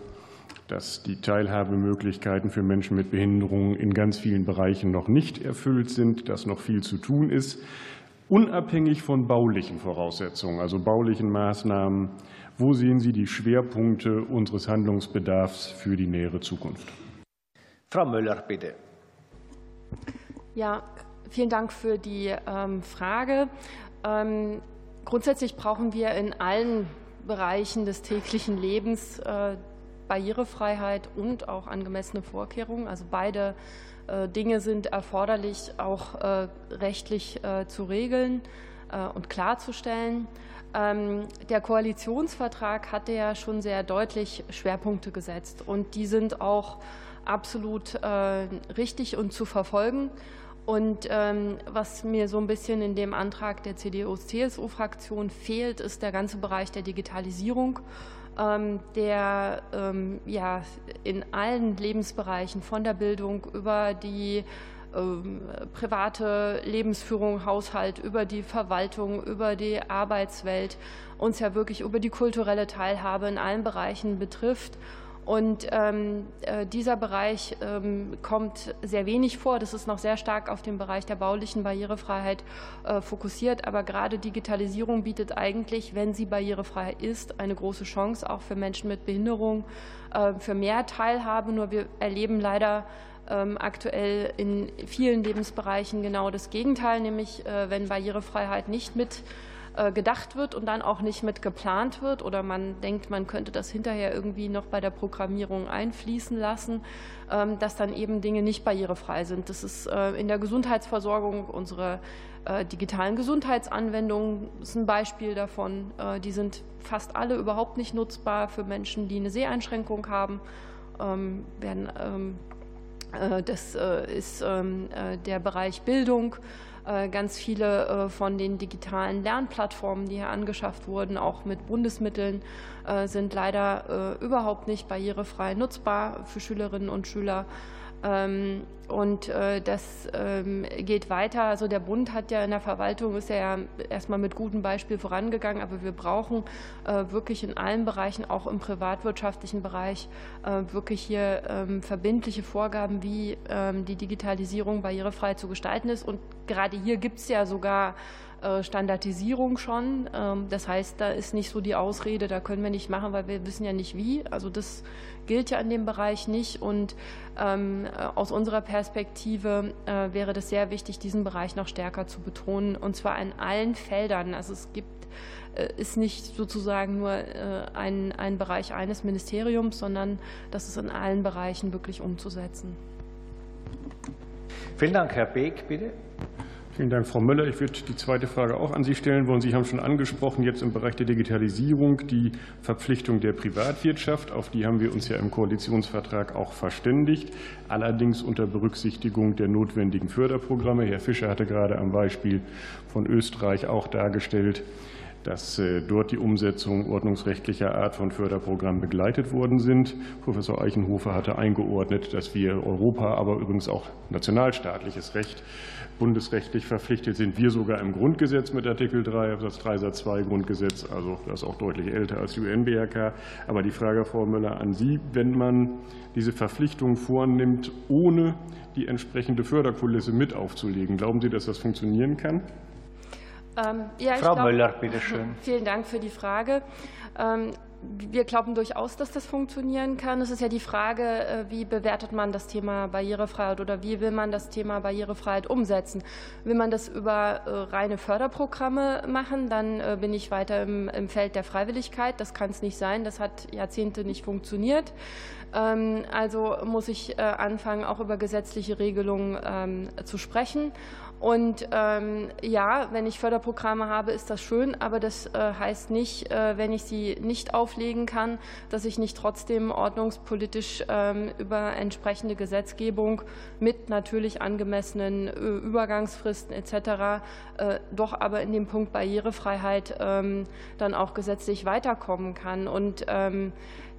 dass die Teilhabemöglichkeiten für Menschen mit Behinderungen in ganz vielen Bereichen noch nicht erfüllt sind, dass noch viel zu tun ist, unabhängig von baulichen Voraussetzungen, also baulichen Maßnahmen. Wo sehen Sie die Schwerpunkte unseres Handlungsbedarfs für die nähere Zukunft? Frau Müller, bitte. Ja, vielen Dank für die ähm, Frage. Ähm, grundsätzlich brauchen wir in allen Bereichen des täglichen Lebens äh, Barrierefreiheit und auch angemessene Vorkehrungen. Also beide äh, Dinge sind erforderlich, auch äh, rechtlich äh, zu regeln und klarzustellen. Ähm, der Koalitionsvertrag hatte ja schon sehr deutlich Schwerpunkte gesetzt und die sind auch absolut richtig und zu verfolgen. Und ähm, was mir so ein bisschen in dem Antrag der CDU-CSU-Fraktion fehlt, ist der ganze Bereich der Digitalisierung ähm, der ähm, ja, in allen Lebensbereichen von der Bildung über die ähm, private Lebensführung, Haushalt, über die Verwaltung, über die Arbeitswelt uns ja wirklich über die kulturelle Teilhabe in allen Bereichen betrifft. Und ähm, äh, dieser Bereich ähm, kommt sehr wenig vor. Das ist noch sehr stark auf den Bereich der baulichen Barrierefreiheit äh, fokussiert. Aber gerade Digitalisierung bietet eigentlich, wenn sie barrierefrei ist, eine große Chance auch für Menschen mit Behinderung, äh, für mehr Teilhabe. Nur wir erleben leider ähm, aktuell in vielen Lebensbereichen genau das Gegenteil, nämlich äh, wenn Barrierefreiheit nicht mit gedacht wird und dann auch nicht mit geplant wird oder man denkt, man könnte das hinterher irgendwie noch bei der Programmierung einfließen lassen, ähm, dass dann eben Dinge nicht barrierefrei sind. Das ist äh, in der Gesundheitsversorgung unsere äh, digitalen Gesundheitsanwendungen ist ein Beispiel davon. Die sind fast alle überhaupt nicht nutzbar für Menschen, die eine Seheinschränkung haben. Ähm, ähm, das ist der Bereich Bildung. Äh, ganz viele äh, von den digitalen Lernplattformen, die hier angeschafft wurden, auch mit Bundesmitteln, äh, sind leider überhaupt nicht barrierefrei nutzbar für Schülerinnen und Schüler. Ähm, und äh, das ähm, geht weiter. Also der Bund hat ja in der Verwaltung ist ja erstmal mit gutem Beispiel vorangegangen, aber wir brauchen äh, wirklich in allen Bereichen, auch im privatwirtschaftlichen Bereich, äh, wirklich hier ähm, verbindliche Vorgaben, wie die Digitalisierung barrierefrei zu gestalten ist. Und gerade hier gibt es ja sogar Standardisierung schon. Ähm, das heißt, da ist nicht so die Ausrede, da können wir nicht machen, weil wir wissen ja nicht wie. Also das gilt ja in dem Bereich nicht. Und ähm, aus unserer Perspektive äh, wäre das sehr wichtig, diesen Bereich noch stärker zu betonen, und zwar in allen Feldern. Also es gibt äh, ist nicht sozusagen nur ein, ein Bereich eines Ministeriums, sondern das ist in allen Bereichen wirklich umzusetzen. Vielen Dank, Herr Beek, bitte. Vielen Dank, Frau Müller. Ich würde die zweite Frage auch an Sie stellen wollen. Sie haben schon angesprochen, jetzt im Bereich der Digitalisierung die Verpflichtung der Privatwirtschaft. Auf die haben wir uns ja im Koalitionsvertrag auch verständigt, allerdings unter Berücksichtigung der notwendigen Förderprogramme. Herr Fischer hatte gerade am Beispiel von Österreich auch dargestellt, dass äh, dort die Umsetzung ordnungsrechtlicher Art von Förderprogrammen begleitet worden sind. Professor Eichenhofer hatte eingeordnet, dass wir Europa, aber übrigens auch nationalstaatliches Recht bundesrechtlich verpflichtet sind. Wir sogar im Grundgesetz mit Artikel 3, Absatz 3 Satz 2 Grundgesetz, also das ist auch deutlich älter als die UN-BRK. Aber die Frage, Frau Müller, an Sie, wenn man diese Verpflichtung vornimmt, ohne die entsprechende Förderkulisse mit aufzulegen, glauben Sie, dass das funktionieren kann? Ähm, ja, Frau glaub, Müller, bitte schön. Vielen Dank für die Frage. Ähm, wir glauben durchaus, dass das funktionieren kann. Es ist ja die Frage, äh, wie bewertet man das Thema Barrierefreiheit oder wie will man das Thema Barrierefreiheit umsetzen? Will man das über äh, reine Förderprogramme machen, dann äh, bin ich weiter im, Feld der Freiwilligkeit. Das kann es nicht sein. Das hat Jahrzehnte nicht funktioniert. Ähm, also muss ich anfangen, auch über gesetzliche Regelungen zu sprechen. Und ähm, ja, wenn ich Förderprogramme habe, ist das schön, aber das äh, heißt nicht, äh, wenn ich sie nicht auflegen kann, dass ich nicht trotzdem ordnungspolitisch ähm, über entsprechende Gesetzgebung mit natürlich angemessenen äh, Übergangsfristen etc. Doch aber in dem Punkt Barrierefreiheit ähm, dann auch gesetzlich weiterkommen kann. Und ähm,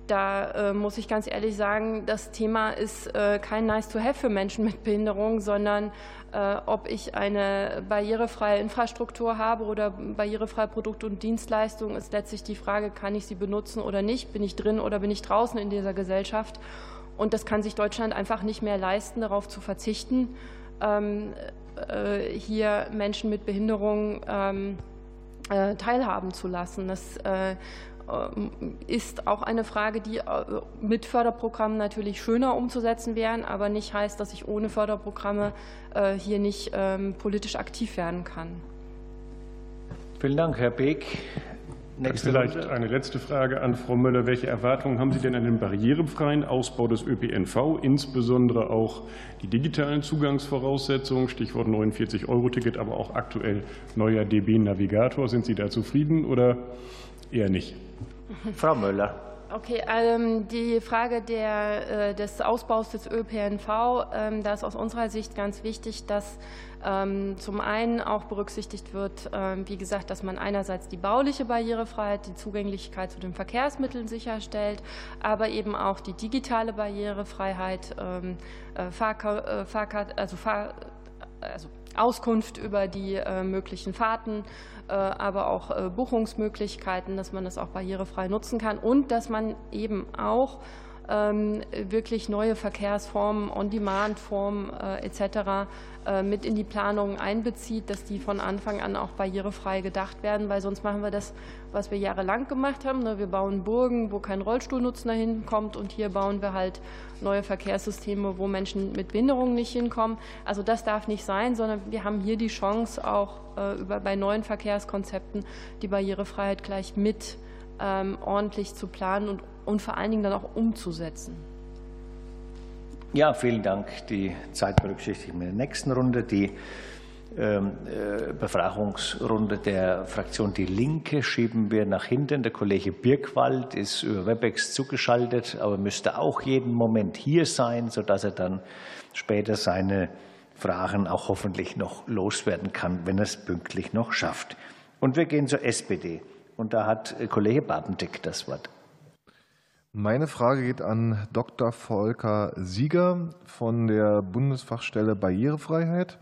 da äh, muss ich ganz ehrlich sagen, das Thema ist äh, kein Nice to Have für Menschen mit Behinderung, sondern äh, ob ich eine barrierefreie Infrastruktur habe oder barrierefreie Produkte und Dienstleistungen, ist letztlich die Frage, kann ich sie benutzen oder nicht? Bin ich drin oder bin ich draußen in dieser Gesellschaft? Und das kann sich Deutschland einfach nicht mehr leisten, darauf zu verzichten, ähm, hier Menschen mit Behinderung ähm, teilhaben zu lassen. Das ähm, ist auch eine Frage, die äh, mit Förderprogrammen natürlich schöner umzusetzen wären, aber nicht heißt, dass ich ohne Förderprogramme äh, hier nicht ähm, politisch aktiv werden kann. Vielen Dank, Herr Beek. Nächste Vielleicht Runde. eine letzte Frage an Frau Müller. Welche Erwartungen haben Sie denn an den barrierefreien Ausbau des ÖPNV, insbesondere auch die digitalen Zugangsvoraussetzungen, Stichwort 49-Euro-Ticket, aber auch aktuell neuer DB-Navigator? Sind Sie da zufrieden oder eher nicht? Frau Müller. Okay, ähm, die Frage der, äh, des Ausbaus des ÖPNV, ähm, da ist aus unserer Sicht ganz wichtig, dass ähm, zum einen auch berücksichtigt wird, ähm, wie gesagt, dass man einerseits die bauliche Barrierefreiheit, die Zugänglichkeit zu den Verkehrsmitteln sicherstellt, aber eben auch die digitale Barrierefreiheit, ähm, äh, Fahrka äh, Fahrkart, also, Fahr also Auskunft über die äh, möglichen Fahrten äh, aber auch äh, Buchungsmöglichkeiten, dass man das auch barrierefrei nutzen kann und dass man eben auch wirklich neue Verkehrsformen, On-Demand-Formen etc. mit in die Planung einbezieht, dass die von Anfang an auch barrierefrei gedacht werden, weil sonst machen wir das, was wir jahrelang gemacht haben. Ne? Wir bauen Burgen, wo kein Rollstuhlnutzender hinkommt und hier bauen wir halt neue Verkehrssysteme, wo Menschen mit Behinderungen nicht hinkommen. Also das darf nicht sein, sondern wir haben hier die Chance, auch äh, bei neuen Verkehrskonzepten die Barrierefreiheit gleich mit ähm, ordentlich zu planen und, und vor allen Dingen dann auch umzusetzen. Ja, vielen Dank. Die Zeit berücksichtigen wir in der nächsten Runde. Die ähm, äh, Befragungsrunde der Fraktion Die Linke schieben wir nach hinten. Der Kollege Birkwald ist über WebEx zugeschaltet, aber müsste auch jeden Moment hier sein, sodass er dann später seine Fragen auch hoffentlich noch loswerden kann, wenn er es pünktlich noch schafft. Und wir gehen zur SPD. Und da hat Kollege Babendick das Wort. Meine Frage geht an Dr. Volker Sieger von der Bundesfachstelle Barrierefreiheit.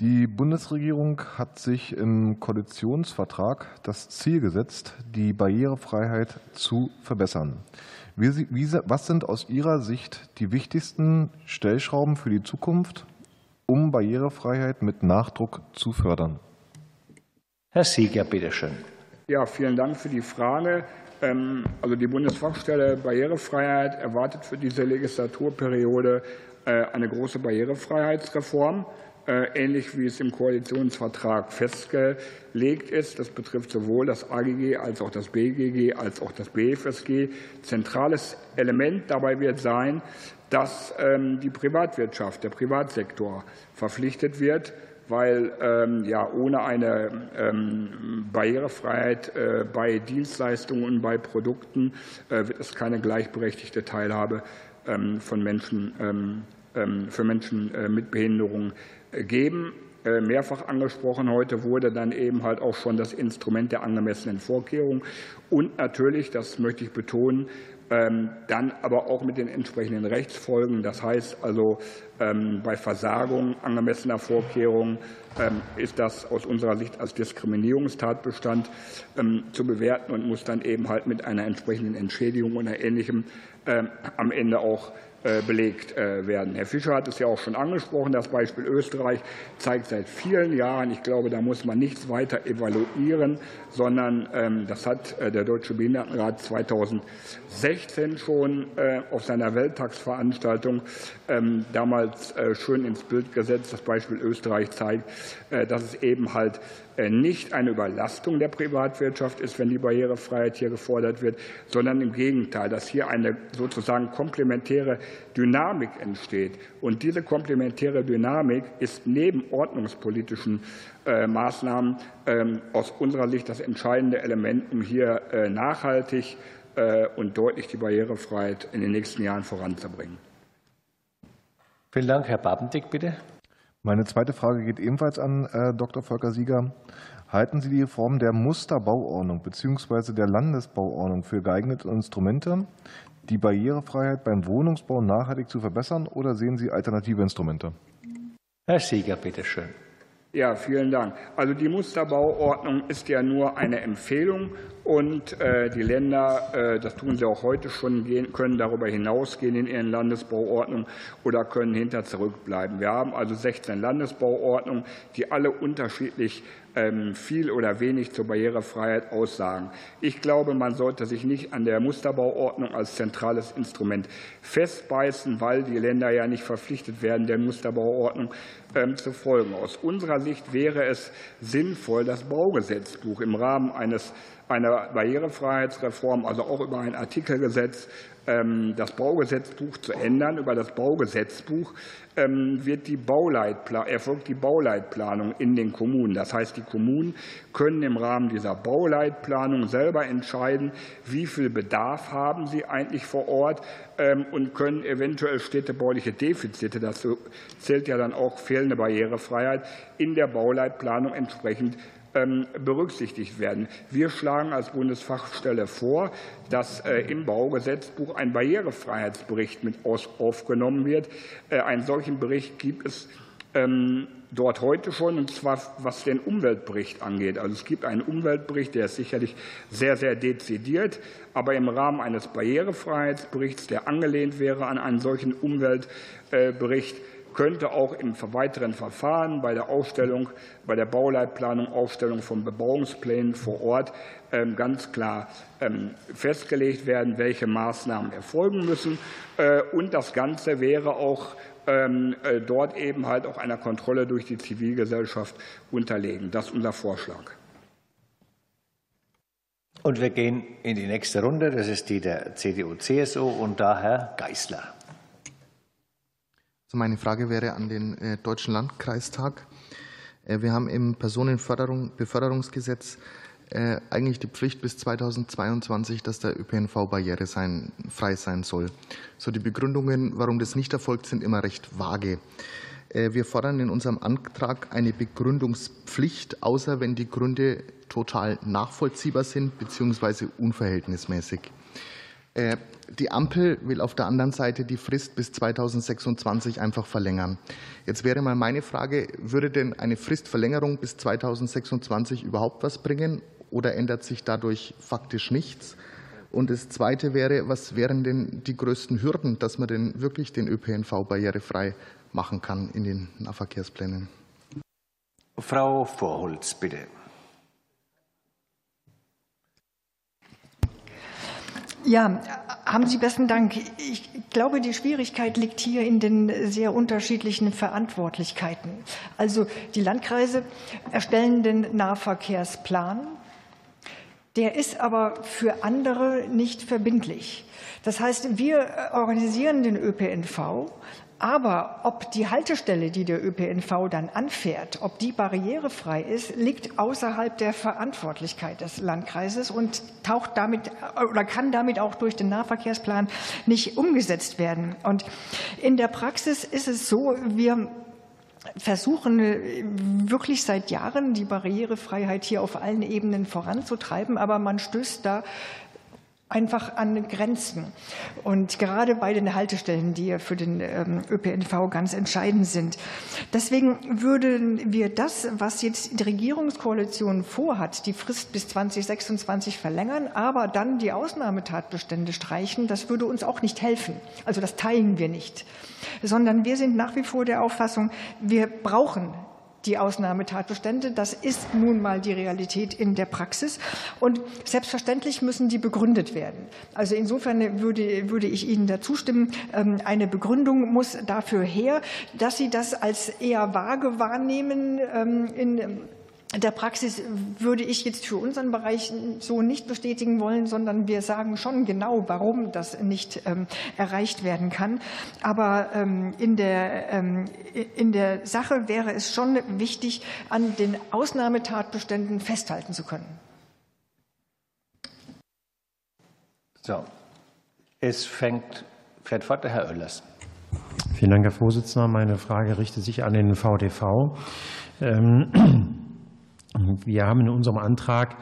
Die Bundesregierung hat sich im Koalitionsvertrag das Ziel gesetzt, die Barrierefreiheit zu verbessern. Was sind aus Ihrer Sicht die wichtigsten Stellschrauben für die Zukunft, um Barrierefreiheit mit Nachdruck zu fördern? Herr Sieger, bitteschön. Ja, vielen Dank für die Frage. Ähm, also die Bundesfachstelle Barrierefreiheit erwartet für diese Legislaturperiode äh, eine große Barrierefreiheitsreform, äh, ähnlich wie es im Koalitionsvertrag festgelegt ist. Das betrifft sowohl das AGG als auch das BGG als auch das BFSG. Zentrales Element dabei wird sein, dass ähm, die Privatwirtschaft, der Privatsektor verpflichtet wird, weil ähm, ja ohne eine ähm, Barrierefreiheit äh, bei Dienstleistungen und bei Produkten äh, wird es keine gleichberechtigte Teilhabe ähm, von Menschen für Menschen äh, mit Behinderung geben. Mehrfach angesprochen heute wurde dann eben halt auch schon das Instrument der angemessenen Vorkehrungen und natürlich, das möchte ich betonen, ähm, dann aber auch mit den entsprechenden Rechtsfolgen. Das heißt also, ähm, bei Versagung angemessener Vorkehrungen ähm, ist das aus unserer Sicht als Diskriminierungstatbestand zu bewerten und muss dann eben halt mit einer entsprechenden Entschädigung oder Ähnlichem am Ende auch belegt äh, werden. Herr Fischer hat es ja auch schon angesprochen. Das Beispiel Österreich zeigt seit vielen Jahren, ich glaube, da muss man nichts weiter evaluieren, sondern ähm, das hat äh, der Deutsche Behindertenrat 2016 schon auf seiner Welttagsveranstaltung ähm, damals schön ins Bild gesetzt. Das Beispiel Österreich zeigt, dass es eben halt nicht eine Überlastung der Privatwirtschaft ist, wenn die Barrierefreiheit hier gefordert wird, sondern im Gegenteil, dass hier eine sozusagen komplementäre Dynamik entsteht. Und diese komplementäre Dynamik ist neben ordnungspolitischen äh, Maßnahmen ähm, aus unserer Sicht das entscheidende Element, um hier äh, nachhaltig äh, und deutlich die Barrierefreiheit in den nächsten Jahren voranzubringen. Vielen Dank. Herr Babendick, bitte. Meine zweite Frage geht ebenfalls an Dr. Volker Sieger. Halten Sie die Reform der Musterbauordnung bzw. der Landesbauordnung für geeignete Instrumente, die Barrierefreiheit beim Wohnungsbau nachhaltig zu verbessern, oder sehen Sie alternative Instrumente? Herr Sieger, bitte schön. Ja, vielen Dank. Also die Musterbauordnung ist ja nur eine Empfehlung und äh, die Länder, äh, das tun sie auch heute schon, können darüber hinausgehen in ihren Landesbauordnungen oder können hinter zurückbleiben. Wir haben also 16 Landesbauordnungen, die alle unterschiedlich ähm, viel oder wenig zur Barrierefreiheit aussagen. Ich glaube, man sollte sich nicht an der Musterbauordnung als zentrales Instrument festbeißen, weil die Länder ja nicht verpflichtet werden, der Musterbauordnung zu folgen. Aus unserer Sicht wäre es sinnvoll, das Baugesetzbuch im Rahmen eines einer Barrierefreiheitsreform, also auch über ein Artikelgesetz, ähm, das Baugesetzbuch zu ändern. Über das Baugesetzbuch ähm, wird die erfolgt die Bauleitplanung in den Kommunen. Das heißt, die Kommunen können im Rahmen dieser Bauleitplanung selber entscheiden, wie viel Bedarf haben sie eigentlich vor Ort ähm, und können eventuell städtebauliche Defizite, dazu zählt ja dann auch fehlende Barrierefreiheit, in der Bauleitplanung entsprechend berücksichtigt werden. Wir schlagen als Bundesfachstelle vor, dass äh, im Baugesetzbuch ein Barrierefreiheitsbericht mit aufgenommen wird. Äh, einen solchen Bericht gibt es ähm, dort heute schon, und zwar was den Umweltbericht angeht. Also es gibt einen Umweltbericht, der ist sicherlich sehr, sehr dezidiert, aber im Rahmen eines Barrierefreiheitsberichts, der angelehnt wäre an einen solchen Umweltbericht, könnte auch im weiteren Verfahren bei der Aufstellung, bei der Bauleitplanung, Aufstellung von Bebauungsplänen vor Ort ähm, ganz klar ähm, festgelegt werden, welche Maßnahmen erfolgen müssen. Äh, und das Ganze wäre auch ähm, äh, dort eben halt auch einer Kontrolle durch die Zivilgesellschaft unterlegen. Das ist unser Vorschlag. Und wir gehen in die nächste Runde. Das ist die der CDU-CSU und da Herr Geißler. Meine Frage wäre an den äh, Deutschen Landkreistag. Äh, wir haben im Personenbeförderungsgesetz äh, eigentlich die Pflicht bis 2022, dass der ÖPNV barrierefrei sein soll. So die Begründungen, warum das nicht erfolgt, sind immer recht vage. Wir fordern in unserem Antrag eine Begründungspflicht, außer wenn die Gründe total nachvollziehbar sind bzw. unverhältnismäßig. Die Ampel will auf der anderen Seite die Frist bis 2026 einfach verlängern. Jetzt wäre mal meine Frage, würde denn eine Fristverlängerung bis 2026 überhaupt was bringen oder ändert sich dadurch faktisch nichts? Und das Zweite wäre, was wären denn die größten Hürden, dass man denn wirklich den ÖPNV barrierefrei machen kann in den Nahverkehrsplänen? Frau Vorholz, bitte. Ja, haben Sie besten Dank. Ich glaube, die Schwierigkeit liegt hier in den sehr unterschiedlichen Verantwortlichkeiten. Also die Landkreise erstellen den Nahverkehrsplan. Der ist aber für andere nicht verbindlich. Das heißt, wir organisieren den ÖPNV, aber ob die Haltestelle, die der ÖPNV dann anfährt, ob die barrierefrei ist, liegt außerhalb der Verantwortlichkeit des Landkreises und taucht damit oder kann damit auch durch den Nahverkehrsplan nicht umgesetzt werden. Und in der Praxis ist es so, wir versuchen wirklich seit Jahren die Barrierefreiheit hier auf allen Ebenen voranzutreiben, aber man stößt da einfach an Grenzen. Und gerade bei den Haltestellen, die ja für den ähm, ÖPNV ganz entscheidend sind. Deswegen würden wir das, was jetzt die Regierungskoalition vorhat, die Frist bis 2026 verlängern, aber dann die Ausnahmetatbestände streichen, das würde uns auch nicht helfen. Also das teilen wir nicht. Sondern wir sind nach wie vor der Auffassung, wir brauchen die Ausnahmetatbestände. Das ist nun mal die Realität in der Praxis. Und selbstverständlich müssen die begründet werden. Also insofern würde, würde ich Ihnen dazu stimmen. Ähm, eine Begründung muss dafür her, dass Sie das als eher vage wahrnehmen ähm, in der Praxis würde ich jetzt für unseren Bereich so nicht bestätigen wollen, sondern wir sagen schon genau, warum das nicht ähm, erreicht werden kann. Aber ähm, in, der, ähm, in der Sache wäre es schon wichtig, an den Ausnahmetatbeständen festhalten zu können. So, es fängt, fährt fort der Herr Oellers. Vielen Dank, Herr Vorsitzender. Meine Frage richtet sich an den VDV. Ähm, wir haben in unserem Antrag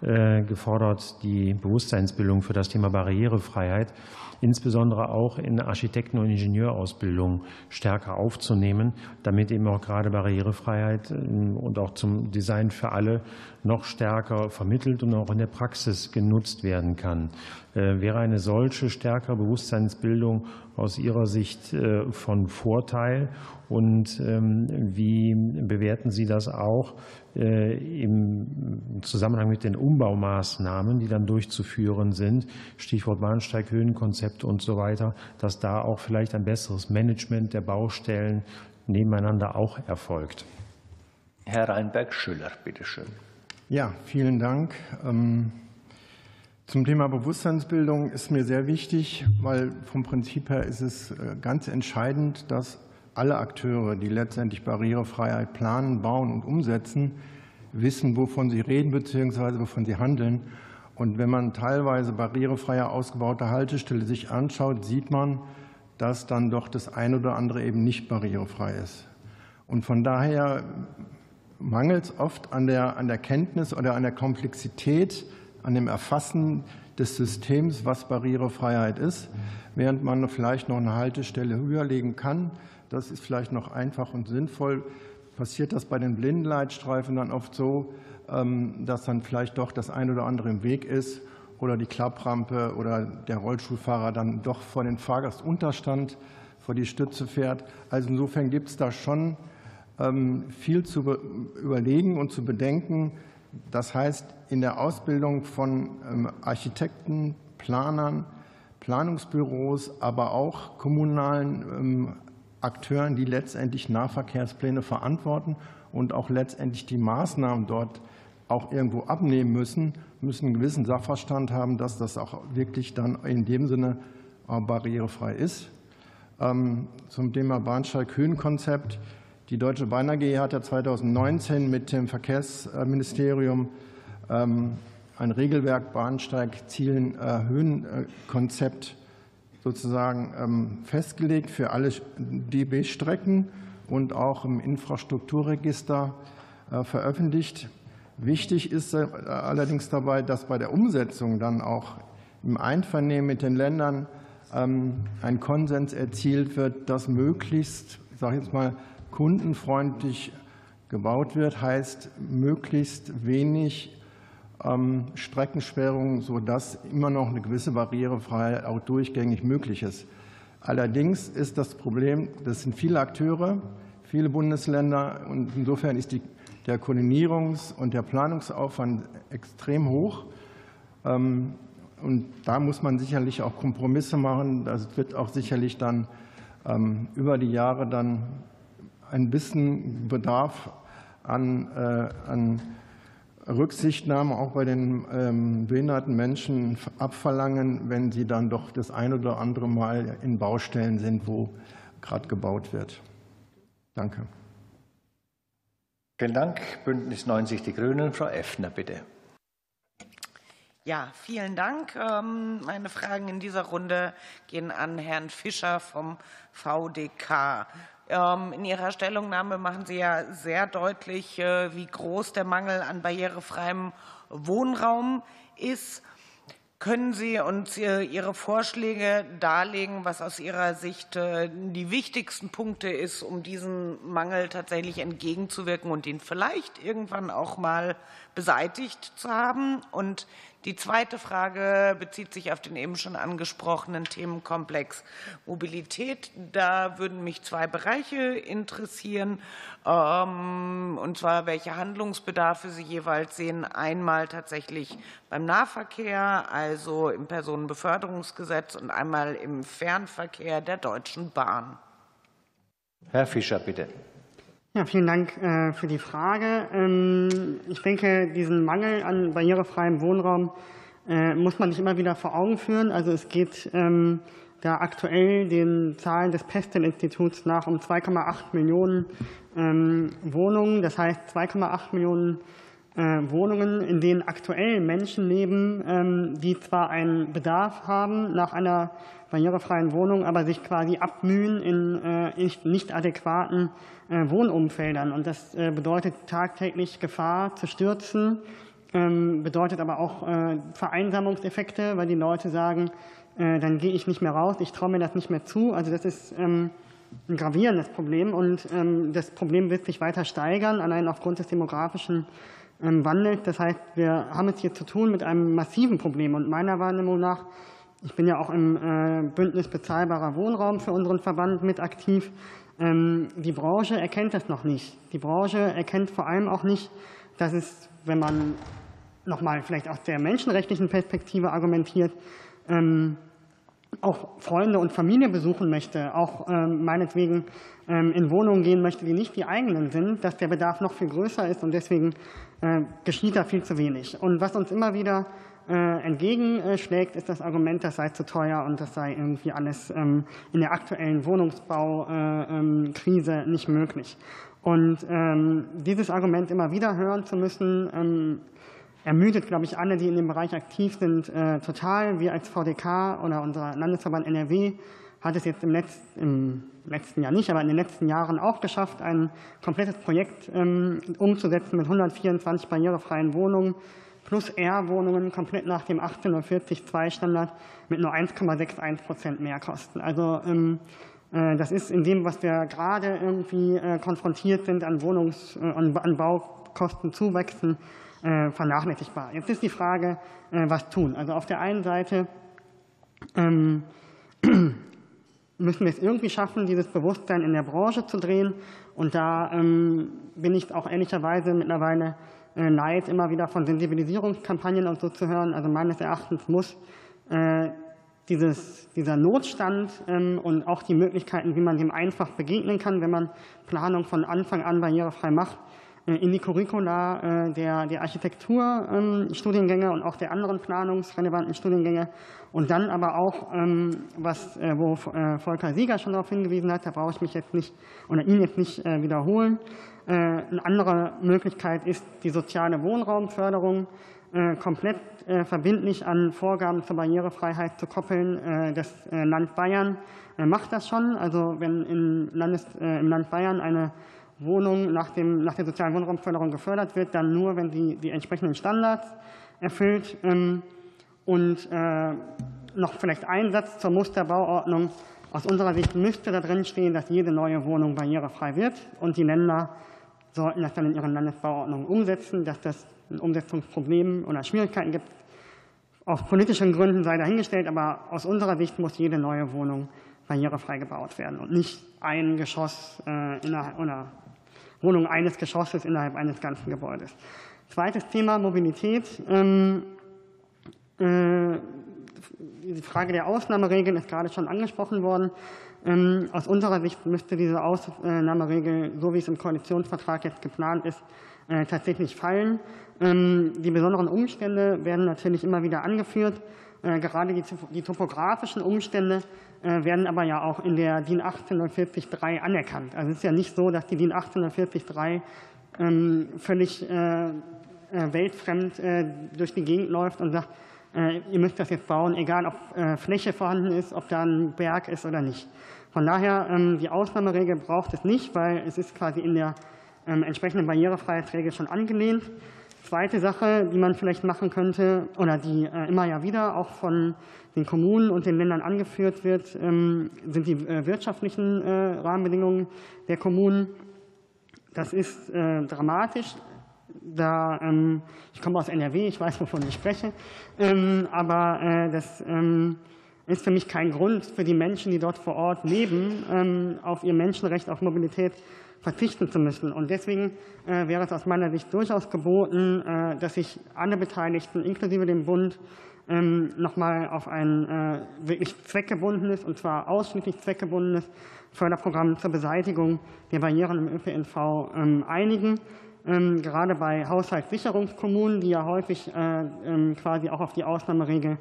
äh, gefordert, die Bewusstseinsbildung für das Thema Barrierefreiheit insbesondere auch in Architekten- und Ingenieurausbildung stärker aufzunehmen, damit eben auch gerade Barrierefreiheit ähm, und auch zum Design für alle noch stärker vermittelt und auch in der Praxis genutzt werden kann. Äh, wäre eine solche stärkere Bewusstseinsbildung aus Ihrer Sicht äh, von Vorteil? Und ähm, wie bewerten Sie das auch äh, im Zusammenhang mit den Umbaumaßnahmen, die dann durchzuführen sind? Stichwort Bahnsteighöhenkonzept und so weiter, dass da auch vielleicht ein besseres Management der Baustellen nebeneinander auch erfolgt. Herr Reinberg-Schüller, bitteschön. Ja, vielen Dank. Ähm, zum Thema Bewusstseinsbildung ist mir sehr wichtig, weil vom Prinzip her ist es äh, ganz entscheidend, dass alle Akteure, die letztendlich Barrierefreiheit planen, bauen und umsetzen, wissen, wovon sie reden bzw. wovon sie handeln. Und wenn man teilweise barrierefreie ausgebaute Haltestelle sich anschaut, sieht man, dass dann doch das eine oder andere eben nicht barrierefrei ist. Und von daher mangelt es oft an der, an der Kenntnis oder an der Komplexität, an dem Erfassen des Systems, was Barrierefreiheit ist, während man vielleicht noch eine Haltestelle höher legen kann. Das ist vielleicht noch einfach und sinnvoll. Passiert das bei den Blindenleitstreifen dann oft so, ähm, dass dann vielleicht doch das eine oder andere im Weg ist oder die Klapprampe oder der Rollstuhlfahrer dann doch vor den Fahrgastunterstand, vor die Stütze fährt. Also insofern gibt es da schon ähm, viel zu überlegen und zu bedenken. Das heißt, in der Ausbildung von ähm, Architekten, Planern, Planungsbüros, aber auch kommunalen Akteuren, die letztendlich Nahverkehrspläne verantworten und auch letztendlich die Maßnahmen dort auch irgendwo abnehmen müssen, müssen einen gewissen Sachverstand haben, dass das auch wirklich dann in dem Sinne äh, barrierefrei ist. Zum Thema Bahnsteig-Höhenkonzept die Deutsche Bahn AG hat ja 2019 mit dem Verkehrsministerium ähm, ein Regelwerk Bahnsteigzielen äh, Höhenkonzept sozusagen ähm, festgelegt für alle DB-Strecken und auch im Infrastrukturregister äh, veröffentlicht. Wichtig ist äh, allerdings dabei, dass bei der Umsetzung dann auch im Einvernehmen mit den Ländern ähm, ein Konsens erzielt wird, dass möglichst, ich sage jetzt mal, kundenfreundlich gebaut wird, heißt möglichst wenig Streckensperrungen, sodass immer noch eine gewisse Barrierefreiheit auch durchgängig möglich ist. Allerdings ist das Problem, das sind viele Akteure, viele Bundesländer und insofern ist die, der Koordinierungs- und der Planungsaufwand extrem hoch. Ähm, Und da muss man sicherlich auch Kompromisse machen. Das wird auch sicherlich dann ähm, über die Jahre dann ein bisschen Bedarf an, äh, an Rücksichtnahme auch bei den ähm, behinderten Menschen abverlangen, wenn sie dann doch das ein oder andere Mal in Baustellen sind, wo gerade gebaut wird. Danke. Vielen Dank. Bündnis 90 Die Grünen. Frau Effner, bitte. Ja, vielen Dank. Ähm, meine Fragen in dieser Runde gehen an Herrn Fischer vom VDK. Ähm, in Ihrer Stellungnahme machen Sie ja sehr deutlich, äh, wie groß der Mangel an barrierefreiem Wohnraum ist. Können Sie uns Ihre Vorschläge darlegen, was aus Ihrer Sicht äh, die wichtigsten Punkte ist, um diesem Mangel tatsächlich entgegenzuwirken und ihn vielleicht irgendwann auch mal beseitigt zu haben? Und die zweite Frage bezieht sich auf den eben schon angesprochenen Themenkomplex Mobilität. Da würden mich zwei Bereiche interessieren, ähm, und zwar welche Handlungsbedarfe Sie jeweils sehen. Einmal tatsächlich beim Nahverkehr, also im Personenbeförderungsgesetz, und einmal im Fernverkehr der Deutschen Bahn. Herr Fischer, bitte. Ja, vielen Dank äh, für die Frage. Ähm, ich denke, diesen Mangel an barrierefreiem Wohnraum äh, muss man sich immer wieder vor Augen führen. Also es geht ähm, da aktuell den Zahlen des Pestel-Instituts nach um 2,8 Millionen ähm, Wohnungen. Das heißt 2,8 Millionen äh, Wohnungen, in denen aktuell Menschen leben, die zwar einen Bedarf haben nach einer barrierefreien Wohnung, aber sich quasi abmühen in nicht adäquaten äh, Wohnumfeldern. Und das äh, bedeutet tagtäglich Gefahr zu stürzen, ähm, bedeutet aber auch äh, Vereinsamungseffekte, weil die Leute sagen, dann gehe ich nicht mehr raus, ich traue mir das nicht mehr zu. Also das ist ähm, ein gravierendes Problem und ähm, das Problem wird sich weiter steigern, allein aufgrund des demografischen Wandels. Das heißt, wir haben es hier zu tun mit einem massiven Problem und meiner Wahrnehmung nach, ich bin ja auch im Bündnis bezahlbarer Wohnraum für unseren Verband mit aktiv, ähm, die Branche erkennt das noch nicht. Die Branche erkennt vor allem auch nicht, dass es, wenn man nochmal vielleicht aus der menschenrechtlichen Perspektive argumentiert, ähm, auch Freunde und Familie besuchen möchte, auch ähm, meinetwegen in Wohnungen gehen möchte, die nicht die eigenen sind, dass der Bedarf noch viel größer ist und deswegen äh, geschieht da viel zu wenig. Und was uns immer wieder äh, entgegenschlägt, ist das Argument, das sei zu teuer und das sei irgendwie alles ähm, in der aktuellen Wohnungsbaukrise nicht möglich. Und ähm, dieses Argument immer wieder hören zu müssen, ähm, ermüdet, glaube ich, alle, die in dem Bereich aktiv sind, äh, total. Wir als VDK oder unser Landesverband NRW hat es jetzt im, Netz, im letzten Jahr nicht, aber in den letzten Jahren auch geschafft, ein komplettes Projekt umzusetzen mit 124 barrierefreien Wohnungen plus R-Wohnungen komplett nach dem 1840-2-Standard mit nur 1,61 Prozent Mehrkosten. Also ähm, äh, das ist in dem, was wir gerade irgendwie äh, konfrontiert sind an Wohnungs- äh, an Baukostenzuwächsen, vernachlässigbar. Jetzt ist die Frage, was tun. Also auf der einen Seite ähm, müssen wir es irgendwie schaffen, dieses Bewusstsein in der Branche zu drehen. Und da ähm, bin ich auch ehrlicherweise mittlerweile äh, leid, immer wieder von Sensibilisierungskampagnen und so zu hören. Also meines Erachtens muss äh, dieses, dieser Notstand ähm, und auch die Möglichkeiten, wie man dem einfach begegnen kann, wenn man Planung von Anfang an barrierefrei macht, in die Curricula der, der Architekturstudiengänge ähm, und auch der anderen planungsrelevanten Studiengänge und dann aber auch, ähm, was, wo Volker Sieger schon darauf hingewiesen hat, da brauche ich mich jetzt nicht oder ihn jetzt nicht wiederholen, äh, eine andere Möglichkeit ist die soziale Wohnraumförderung äh, komplett äh, verbindlich an Vorgaben zur Barrierefreiheit zu koppeln. Das Land Bayern macht das schon. Also wenn im Land Bayern eine Wohnung nach, dem, nach der sozialen Wohnraumförderung gefördert wird, dann nur, wenn sie die entsprechenden Standards erfüllt. Ähm, und noch vielleicht ein Satz zur Musterbauordnung. Aus unserer Sicht müsste da drin stehen, dass jede neue Wohnung barrierefrei wird und die Länder sollten das dann in ihren Landesbauordnungen umsetzen. Dass das ein Umsetzungsproblem oder Schwierigkeiten gibt, aus politischen Gründen sei dahingestellt. Aber aus unserer Sicht muss jede neue Wohnung barrierefrei gebaut werden und nicht ein Geschoss äh, oder Wohnung eines Geschosses innerhalb eines ganzen Gebäudes. Zweites Thema Mobilität. Ähm, äh, die Frage der Ausnahmeregeln ist gerade schon angesprochen worden. Ähm, aus unserer Sicht müsste diese Ausnahmeregel, so wie es im Koalitionsvertrag jetzt geplant ist, äh, tatsächlich fallen. Ähm, die besonderen Umstände werden natürlich immer wieder angeführt. Äh, gerade die topografischen Umstände werden aber ja auch in der DIN 18043 anerkannt. Also es ist ja nicht so, dass die DIN 18043 ähm, völlig weltfremd durch die Gegend läuft und sagt, ihr müsst das jetzt bauen, egal ob Fläche vorhanden ist, ob da ein Berg ist oder nicht. Von daher, ähm, die Ausnahmeregel braucht es nicht, weil es ist quasi in der ähm, entsprechenden Barrierefreiheitsregel schon angelehnt. Zweite Sache, die man vielleicht machen könnte oder die äh, immer ja wieder auch von den Kommunen und den Ländern angeführt wird, ähm, sind die äh, wirtschaftlichen äh, Rahmenbedingungen der Kommunen. Das ist dramatisch. Da, ich komme aus NRW, ich weiß, wovon ich spreche, aber das ist für mich kein Grund für die Menschen, die dort vor Ort leben, auf ihr Menschenrecht auf Mobilität verzichten zu müssen. Und deswegen äh, wäre es aus meiner Sicht durchaus geboten, äh, dass sich alle Beteiligten, inklusive dem Bund, ähm, nochmal auf ein äh, wirklich zweckgebundenes, und zwar ausschließlich zweckgebundenes Förderprogramm zur Beseitigung der Barrieren im ÖPNV ähm, einigen. Ähm, gerade bei Haushaltssicherungskommunen, die ja häufig quasi auch auf die Ausnahmeregel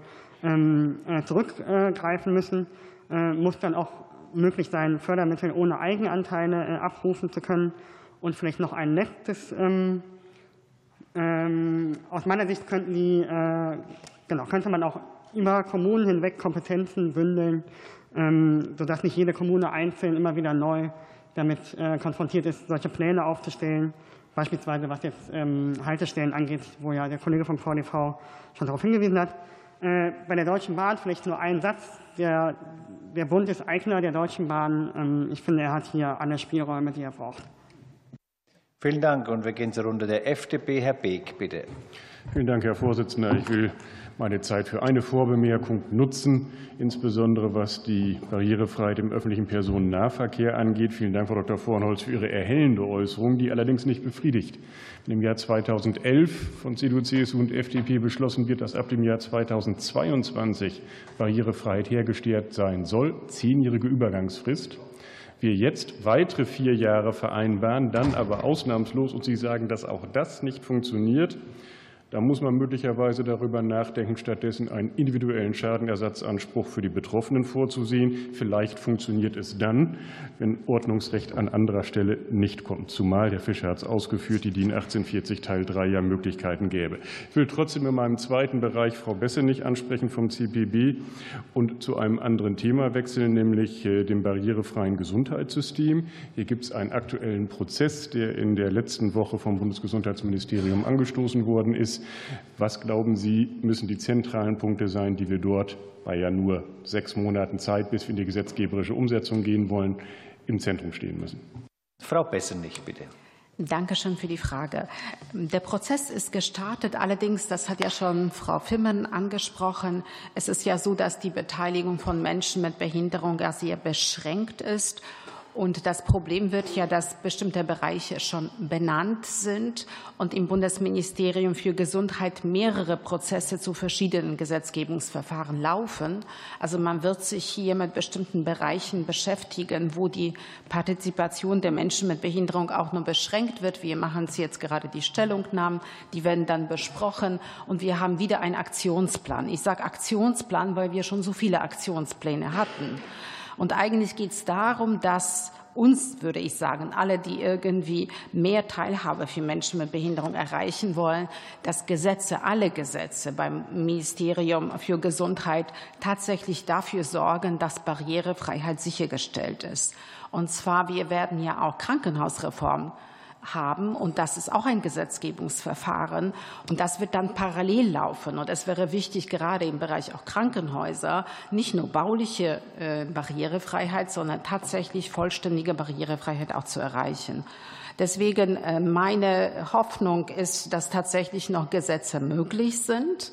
zurückgreifen müssen, muss dann auch möglich sein, Fördermittel ohne Eigenanteile äh, abrufen zu können. Und vielleicht noch ein letztes. Ähm, ähm, aus meiner Sicht könnten die, äh, genau, könnte man auch über Kommunen hinweg Kompetenzen bündeln, ähm, sodass nicht jede Kommune einzeln immer wieder neu damit äh, konfrontiert ist, solche Pläne aufzustellen. Beispielsweise was jetzt Haltestellen angeht, wo ja der Kollege vom VDV schon darauf hingewiesen hat. Bei der Deutschen Bahn vielleicht nur ein Satz. Der der Bund ist Eigner der Deutschen Bahn. Ähm, ich finde, er hat hier alle Spielräume, die er braucht. Vielen Dank. Und wir gehen zur Runde der FDP. Herr Beek, bitte. Vielen Dank, Herr Vorsitzender. Ich will meine Zeit für eine Vorbemerkung nutzen, insbesondere was die Barrierefreiheit im öffentlichen Personennahverkehr angeht. Vielen Dank, Frau Dr. Vornholz, für Ihre erhellende Äußerung, die allerdings nicht befriedigt. Im Jahr 2011 von CDU, CSU und FDP beschlossen wird, dass ab dem Jahr 2022 Barrierefreiheit hergestellt sein soll, zehnjährige Übergangsfrist, wir jetzt weitere vier Jahre vereinbaren, dann aber ausnahmslos und Sie sagen, dass auch das nicht funktioniert, da muss man möglicherweise darüber nachdenken, stattdessen einen individuellen Schadenersatzanspruch für die Betroffenen vorzusehen. Vielleicht funktioniert es dann, wenn Ordnungsrecht an anderer Stelle nicht kommt. Zumal, Herr Fischer hat es ausgeführt, die DIN 1840 Teil 3 ja Möglichkeiten gäbe. Ich will trotzdem in meinem zweiten Bereich Frau Bessenich ansprechen vom CPB und zu einem anderen Thema wechseln, nämlich äh, dem barrierefreien Gesundheitssystem. Hier gibt es einen aktuellen Prozess, der in der letzten Woche vom Bundesgesundheitsministerium angestoßen worden ist. Was glauben Sie, müssen die zentralen Punkte sein, die wir dort bei ja nur sechs Monaten Zeit, bis wir in die gesetzgeberische Umsetzung gehen wollen, im Zentrum stehen müssen? Frau Bessenich, bitte. Danke schön für die Frage. Der Prozess ist gestartet. Allerdings, das hat ja schon Frau Fimmen angesprochen, es ist ja so, dass die Beteiligung von Menschen mit Behinderung ja sehr beschränkt ist. Und das Problem wird ja, dass bestimmte Bereiche schon benannt sind und im Bundesministerium für Gesundheit mehrere Prozesse zu verschiedenen Gesetzgebungsverfahren laufen. Also man wird sich hier mit bestimmten Bereichen beschäftigen, wo die Partizipation der Menschen mit Behinderung auch nur beschränkt wird. Wir machen es jetzt gerade die Stellungnahmen, die werden dann besprochen und wir haben wieder einen Aktionsplan. Ich sage Aktionsplan, weil wir schon so viele Aktionspläne hatten. Und eigentlich geht es darum, dass uns, würde ich sagen, alle, die irgendwie mehr Teilhabe für Menschen mit Behinderung erreichen wollen, dass Gesetze, alle Gesetze beim Ministerium für Gesundheit tatsächlich dafür sorgen, dass Barrierefreiheit sichergestellt ist. Und zwar, wir werden ja auch Krankenhausreform haben. Und das ist auch ein Gesetzgebungsverfahren. Und das wird dann parallel laufen. Und es wäre wichtig, gerade im Bereich auch Krankenhäuser, nicht nur bauliche äh, Barrierefreiheit, sondern tatsächlich vollständige Barrierefreiheit auch zu erreichen. Deswegen äh, meine Hoffnung ist, dass tatsächlich noch Gesetze möglich sind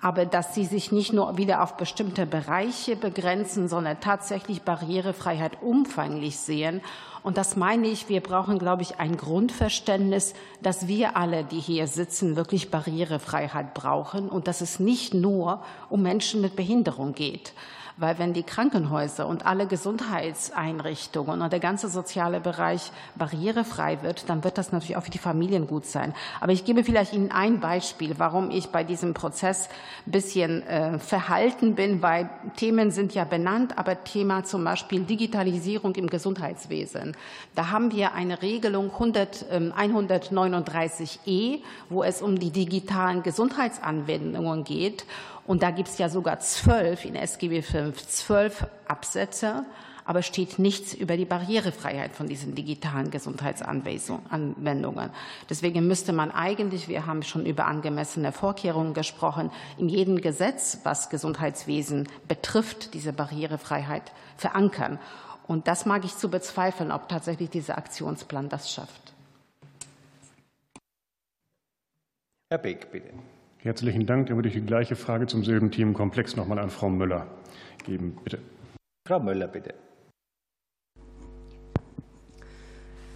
aber dass sie sich nicht nur wieder auf bestimmte Bereiche begrenzen, sondern tatsächlich Barrierefreiheit umfänglich sehen. Und das meine ich, wir brauchen, glaube ich, ein Grundverständnis, dass wir alle, die hier sitzen, wirklich Barrierefreiheit brauchen und dass es nicht nur um Menschen mit Behinderung geht. Weil wenn die Krankenhäuser und alle Gesundheitseinrichtungen und der ganze soziale Bereich barrierefrei wird, dann wird das natürlich auch für die Familien gut sein. Aber ich gebe vielleicht Ihnen ein Beispiel, warum ich bei diesem Prozess ein bisschen äh, verhalten bin, weil Themen sind ja benannt, aber Thema zum Beispiel Digitalisierung im Gesundheitswesen. Da haben wir eine Regelung 100, äh, 139e, wo es um die digitalen Gesundheitsanwendungen geht. Und da gibt es ja sogar zwölf in SGB V, zwölf Absätze, aber steht nichts über die Barrierefreiheit von diesen digitalen Gesundheitsanwendungen. Deswegen müsste man eigentlich, wir haben schon über angemessene Vorkehrungen gesprochen, in jedem Gesetz, was Gesundheitswesen betrifft, diese Barrierefreiheit verankern. Und das mag ich zu bezweifeln, ob tatsächlich dieser Aktionsplan das schafft. Herr Beck, bitte. Herzlichen Dank. Dann würde ich die gleiche Frage zum selben Themenkomplex noch mal an Frau Müller geben. Bitte. Frau Müller, bitte.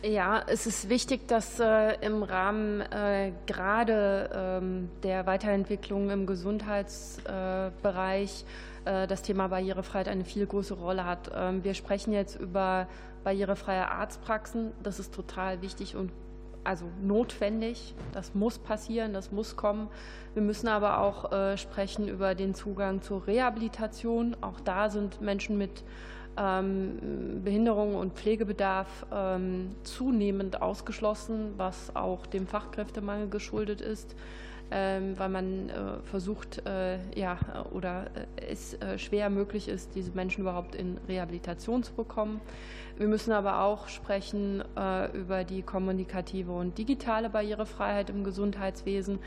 Ja, es ist wichtig, dass äh, im Rahmen äh, gerade ähm, der Weiterentwicklung im Gesundheitsbereich äh, das Thema Barrierefreiheit eine viel größere Rolle hat. Ähm, wir sprechen jetzt über barrierefreie Arztpraxen. Das ist total wichtig und also notwendig. Das muss passieren, das muss kommen. Wir müssen aber auch äh, sprechen über den Zugang zur Rehabilitation. Auch da sind Menschen mit ähm, Behinderung und Pflegebedarf ähm, zunehmend ausgeschlossen, was auch dem Fachkräftemangel geschuldet ist. Ähm, weil man äh, versucht, äh, ja, oder es schwer möglich ist, diese Menschen überhaupt in Rehabilitation zu bekommen. Wir müssen aber auch sprechen über die kommunikative und digitale Barrierefreiheit im Gesundheitswesen.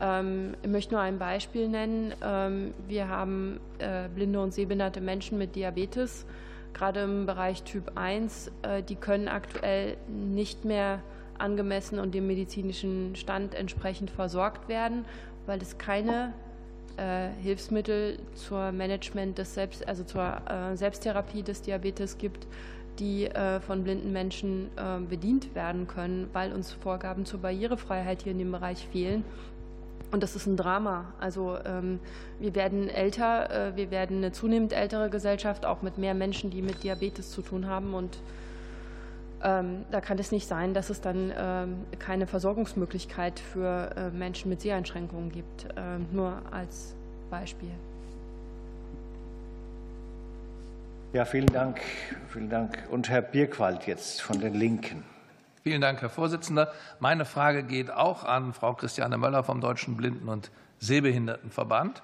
Ähm, ich möchte nur ein Beispiel nennen. Ähm, wir haben äh, blinde und sehbehinderte Menschen mit Diabetes, gerade im Bereich Typ 1. Äh, die können aktuell nicht mehr angemessen und dem medizinischen Stand entsprechend versorgt werden, weil es keine äh, Hilfsmittel zur Management des Selbst, also zur Selbsttherapie des Diabetes gibt, die von blinden Menschen bedient werden können, weil uns Vorgaben zur Barrierefreiheit hier in dem Bereich fehlen. Und das ist ein Drama. Also ähm, wir werden älter, äh, wir werden eine zunehmend ältere Gesellschaft, auch mit mehr Menschen, die mit Diabetes zu tun haben. Und ähm, da kann es nicht sein, dass es dann ähm, keine Versorgungsmöglichkeit für äh, Menschen mit Seheinschränkungen gibt. Ähm, nur als Beispiel. Ja, vielen Dank. Vielen Dank. Und Herr Birkwald jetzt von den Linken. Vielen Dank, Herr Vorsitzender. Meine Frage geht auch an Frau Christiane Möller vom Deutschen Blinden- und Sehbehindertenverband.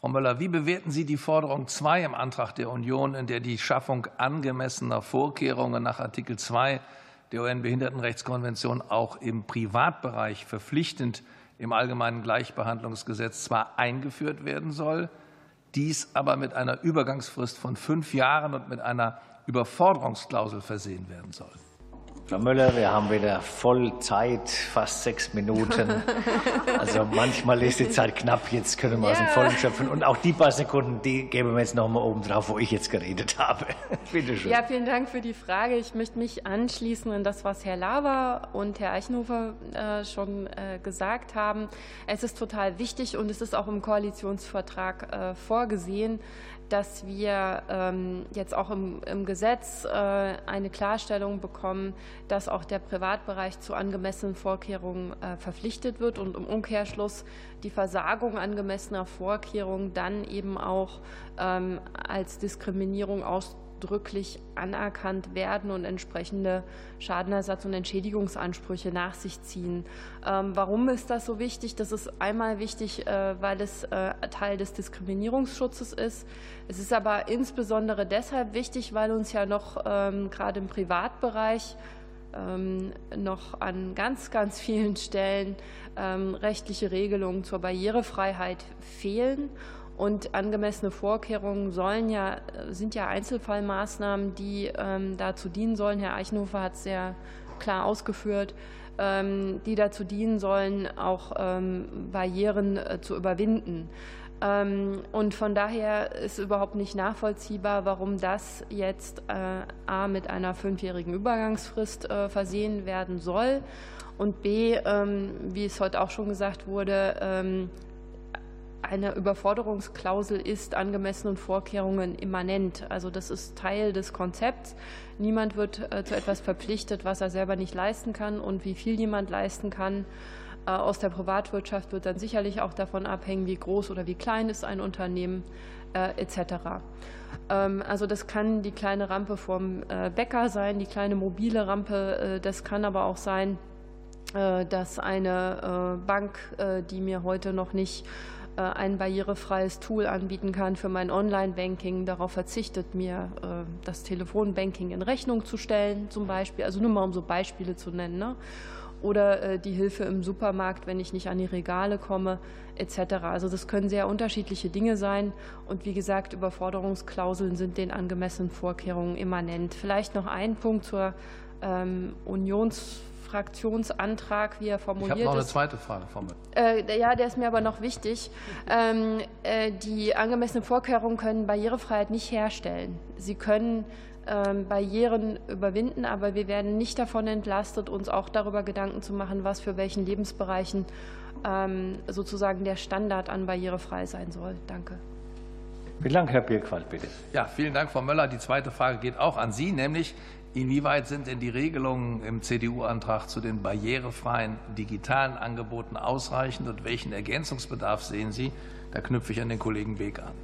Frau Möller, wie bewerten Sie die Forderung 2 im Antrag der Union, in der die Schaffung angemessener Vorkehrungen nach Artikel 2 der UN-Behindertenrechtskonvention auch im Privatbereich verpflichtend im Allgemeinen Gleichbehandlungsgesetz zwar eingeführt werden soll, dies aber mit einer Übergangsfrist von fünf Jahren und mit einer Überforderungsklausel versehen werden soll? Frau Müller, wir haben wieder voll Zeit, fast sechs Minuten. Also manchmal ist die Zeit knapp, jetzt können wir ja. aus dem Vollen schöpfen. Und auch die paar Sekunden, die geben wir jetzt noch mal oben drauf, wo ich jetzt geredet habe. Bitte schön. Ja, vielen Dank für die Frage. Ich möchte mich anschließen an das, was Herr Laber und Herr Eichenhofer äh, schon äh, gesagt haben. Es ist total wichtig und es ist auch im Koalitionsvertrag äh, vorgesehen, dass wir ähm, jetzt auch im, im Gesetz äh, eine Klarstellung bekommen, dass auch der Privatbereich zu angemessenen Vorkehrungen äh, verpflichtet wird und im Umkehrschluss die Versagung angemessener Vorkehrungen dann eben auch ähm, als Diskriminierung aus ausdrücklich anerkannt werden und entsprechende Schadenersatz- und Entschädigungsansprüche nach sich ziehen. Ähm, warum ist das so wichtig? Das ist einmal wichtig, äh, weil es äh, Teil des Diskriminierungsschutzes ist. Es ist aber insbesondere deshalb wichtig, weil uns ja noch ähm, gerade im Privatbereich ähm, noch an ganz, ganz vielen Stellen rechtliche Regelungen zur Barrierefreiheit fehlen. Und angemessene Vorkehrungen sollen ja, sind ja Einzelfallmaßnahmen, die ähm, dazu dienen sollen. Herr Eichenhofer hat es sehr klar ausgeführt, ähm, die dazu dienen sollen, auch Barrieren zu überwinden. Und von daher ist überhaupt nicht nachvollziehbar, warum das jetzt A mit einer fünfjährigen Übergangsfrist versehen werden soll und B, wie es heute auch schon gesagt wurde, eine Überforderungsklausel ist angemessenen Vorkehrungen immanent. Also das ist Teil des Konzepts. Niemand wird äh, zu etwas verpflichtet, was er selber nicht leisten kann und wie viel jemand leisten kann. Äh, aus der Privatwirtschaft wird dann sicherlich auch davon abhängen, wie groß oder wie klein ist ein Unternehmen äh, etc. Ähm, also das kann die kleine Rampe vom Bäcker sein, die kleine mobile Rampe. Das kann aber auch sein, dass eine Bank, die mir heute noch nicht äh, ein barrierefreies Tool anbieten kann für mein Online-Banking, darauf verzichtet, mir äh, das Telefonbanking in Rechnung zu stellen, zum Beispiel. Also nur mal um so Beispiele zu nennen. Ne? Oder äh, die Hilfe im Supermarkt, wenn ich nicht an die Regale komme, etc. Also das können sehr unterschiedliche Dinge sein. Und wie gesagt, Überforderungsklauseln sind den angemessenen Vorkehrungen immanent. Vielleicht noch ein Punkt zur ähm, Unions Fraktionsantrag, wie er formuliert ist. Ich habe noch eine zweite Frage, Frau äh, Ja, der ist mir aber noch wichtig. Ähm, äh, die angemessenen Vorkehrungen können Barrierefreiheit nicht herstellen. Sie können ähm, Barrieren überwinden, aber wir werden nicht davon entlastet, uns auch darüber Gedanken zu machen, was für welchen Lebensbereichen ähm, sozusagen der Standard an barrierefrei sein soll. Danke. Vielen Dank, Herr Birkwald, bitte. Ja, vielen Dank, Frau Möller. Die zweite Frage geht auch an Sie, nämlich Inwieweit sind denn die Regelungen im CDU-Antrag zu den barrierefreien digitalen Angeboten ausreichend und welchen Ergänzungsbedarf sehen Sie? Da knüpfe ich an den Kollegen Beek an.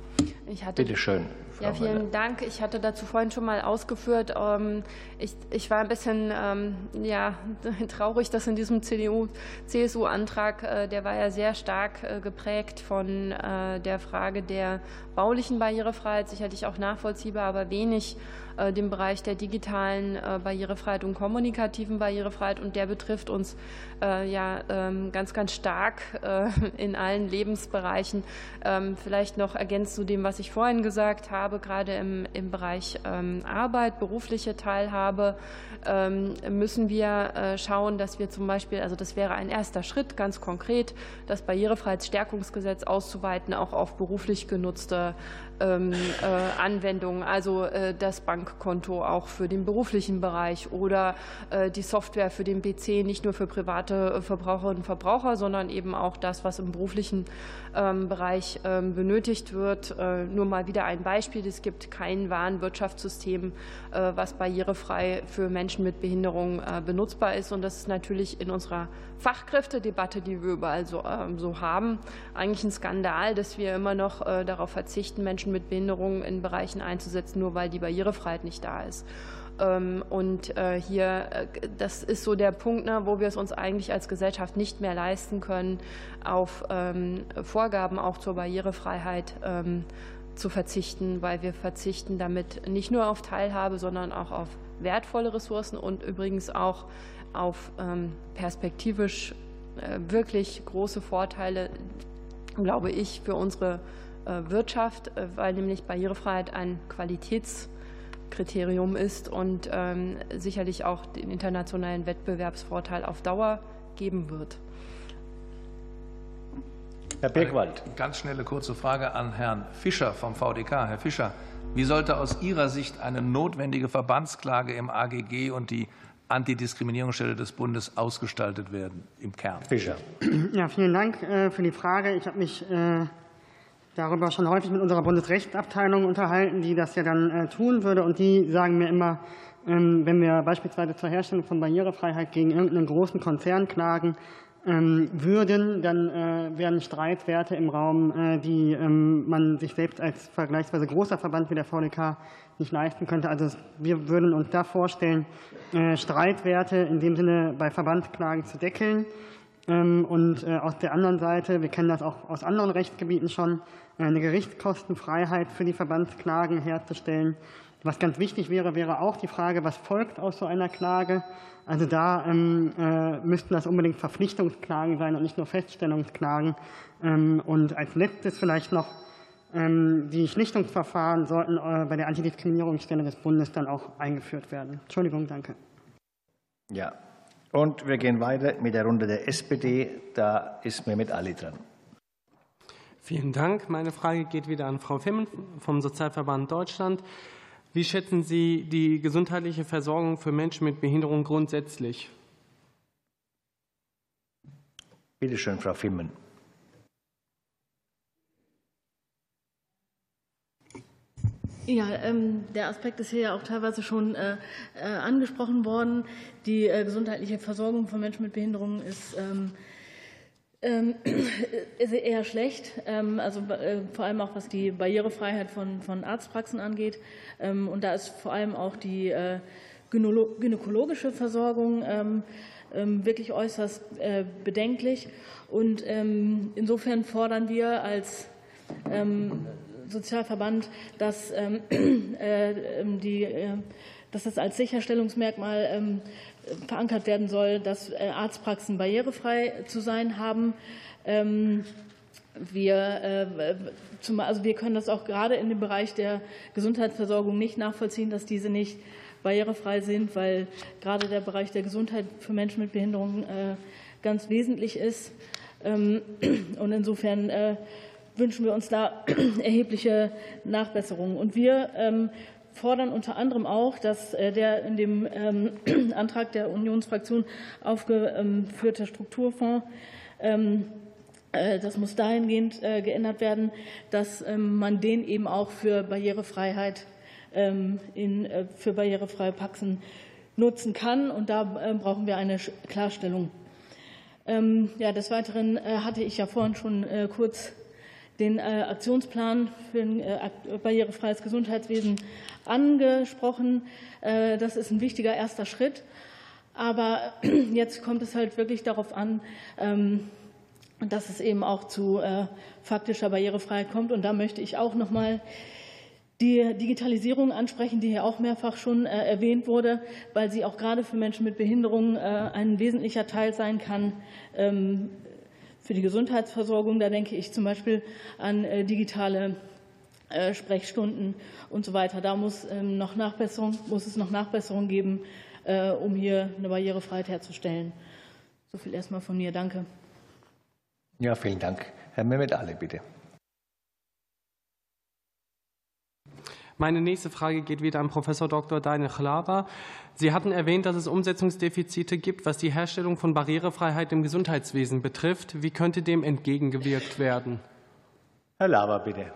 Bitte schön. Ja, vielen Dank. Ich hatte dazu vorhin schon mal ausgeführt. Ähm, ich, ich war ein bisschen ähm, ja, traurig, dass in diesem CDU-CSU-Antrag, äh, der war ja sehr stark äh, geprägt von äh, der Frage der baulichen Barrierefreiheit, sicherlich auch nachvollziehbar, aber wenig dem Bereich der digitalen Barrierefreiheit und kommunikativen Barrierefreiheit. Und der betrifft uns ja ähm, ganz, ganz stark in allen Lebensbereichen. Vielleicht noch ergänzt zu dem, was ich vorhin gesagt habe gerade im, im Bereich ähm, Arbeit, berufliche Teilhabe, ähm, müssen wir äh, schauen, dass wir zum Beispiel, also das wäre ein erster Schritt, ganz konkret, das Barrierefreiheitsstärkungsgesetz auszuweiten, auch auf beruflich genutzte ähm, äh, Anwendungen, also äh, das Bankkonto auch für den beruflichen Bereich oder die Software für den PC nicht nur für private Verbraucherinnen und Verbraucher, sondern eben auch das, was im beruflichen Bereich benötigt wird. Nur mal wieder ein Beispiel. Es gibt kein Warenwirtschaftssystem, was barrierefrei für Menschen mit Behinderung benutzbar ist. Und das ist natürlich in unserer Fachkräftedebatte, die wir überall so, so haben, eigentlich ein Skandal, dass wir immer noch darauf verzichten, Menschen Menschen mit Behinderungen in Bereichen einzusetzen, nur weil die Barrierefreiheit nicht da ist. Ähm, und äh, hier, äh, das ist so der Punkt, ne, wo wir es uns eigentlich als Gesellschaft nicht mehr leisten können, auf ähm, Vorgaben auch zur Barrierefreiheit ähm, zu verzichten, weil wir verzichten damit nicht nur auf Teilhabe, sondern auch auf wertvolle Ressourcen und übrigens auch auf perspektivisch äh, wirklich große Vorteile, glaube ich, für unsere äh, Wirtschaft, äh, weil nämlich Barrierefreiheit ein Qualitätskriterium ist und ähm, sicherlich auch den internationalen Wettbewerbsvorteil auf Dauer geben wird. Herr Birkwald. Eine ganz schnelle kurze Frage an Herrn Fischer vom VDK. Herr Fischer, wie sollte aus Ihrer Sicht eine notwendige Verbandsklage im AGG und die Antidiskriminierungsstelle des Bundes ausgestaltet werden im Kern? Fischer. Ja, vielen Dank äh, für die Frage. Ich habe mich darüber schon häufig mit unserer Bundesrechtsabteilung unterhalten, die das ja dann äh, tun würde. Und die sagen mir immer, ähm, wenn wir beispielsweise zur Herstellung von Barrierefreiheit gegen irgendeinen großen Konzern klagen würden, dann äh, wären Streitwerte im Raum, äh, die ähm, man sich selbst als vergleichsweise großer Verband wie der VDK nicht leisten könnte. Also wir würden uns da vorstellen, Streitwerte in dem Sinne bei Verbandsklagen zu deckeln. Und aus der anderen Seite, wir kennen das auch aus anderen Rechtsgebieten schon, eine Gerichtskostenfreiheit für die Verbandsklagen herzustellen. Was ganz wichtig wäre, wäre auch die Frage, was folgt aus so einer Klage. Also da ähm, äh, müssten das unbedingt Verpflichtungsklagen sein und nicht nur Feststellungsklagen. Ähm, und als letztes vielleicht noch ähm, die Schlichtungsverfahren sollten äh, bei der Antidiskriminierungsstelle des Bundes dann auch eingeführt werden. Entschuldigung, danke. Ja, Und wir gehen weiter mit der Runde der SPD. Da ist Mehmet Ali dran. Vielen Dank. Meine Frage geht wieder an Frau Fimmen vom Sozialverband Deutschland. Wie schätzen Sie die gesundheitliche Versorgung für Menschen mit Behinderung grundsätzlich? Bitte schön, Frau Fimmen. Ja, ähm, der Aspekt ist hier ja auch teilweise schon äh, äh, angesprochen worden. Die äh, gesundheitliche Versorgung von Menschen mit Behinderungen ist, ähm, ähm, eher schlecht, ähm, also äh, vor allem auch was die Barrierefreiheit von, von Arztpraxen angeht. Ähm, und da ist vor allem auch die äh, gynäkologische Versorgung ähm, wirklich äußerst äh, bedenklich. Und insofern fordern wir als Sozialverband, dass, ähm, äh, ähm, die, äh, dass das als Sicherstellungsmerkmal ähm, verankert werden soll, dass äh, Arztpraxen barrierefrei zu sein haben. Ähm, wir, äh, also wir können das auch gerade in dem Bereich der Gesundheitsversorgung nicht nachvollziehen, dass diese nicht barrierefrei sind, weil gerade der Bereich der Gesundheit für Menschen mit Behinderungen äh, ganz wesentlich ist. Ähm, und insofern wünschen wir uns da erhebliche Nachbesserungen. Und wir ähm, fordern unter anderem auch, dass äh, der in dem ähm, Antrag der Unionsfraktion aufgeführte Strukturfonds ähm, äh, das muss dahingehend äh, geändert werden, dass man den eben auch für Barrierefreiheit in, für barrierefreie Praxen nutzen kann. Und da brauchen wir eine Klarstellung. Ja, des Weiteren hatte ich ja vorhin schon kurz den äh, Aktionsplan für ein äh, barrierefreies Gesundheitswesen angesprochen. Äh, das ist ein wichtiger erster Schritt. Aber jetzt kommt es halt wirklich darauf an, ähm, dass es eben auch zu faktischer Barrierefreiheit kommt. Und da möchte ich auch noch mal die Digitalisierung ansprechen, die hier auch mehrfach schon erwähnt wurde, weil sie auch gerade für Menschen mit Behinderungen ein wesentlicher Teil sein kann, ähm, für die Gesundheitsversorgung. Da denke ich zum Beispiel an äh, digitale äh, Sprechstunden und so weiter. Da muss, ähm, noch Nachbesserung, muss es noch Nachbesserungen geben, äh, um hier eine Barrierefreiheit herzustellen. So viel erstmal von mir. Danke. Ja, vielen Dank. Herr Mehmet Ali, bitte. Meine nächste Frage geht wieder an Professor Dr. Deine Chlava. Sie hatten erwähnt, dass es Umsetzungsdefizite gibt, was die Herstellung von Barrierefreiheit im Gesundheitswesen betrifft. Wie könnte dem entgegengewirkt werden? Herr Lava, bitte.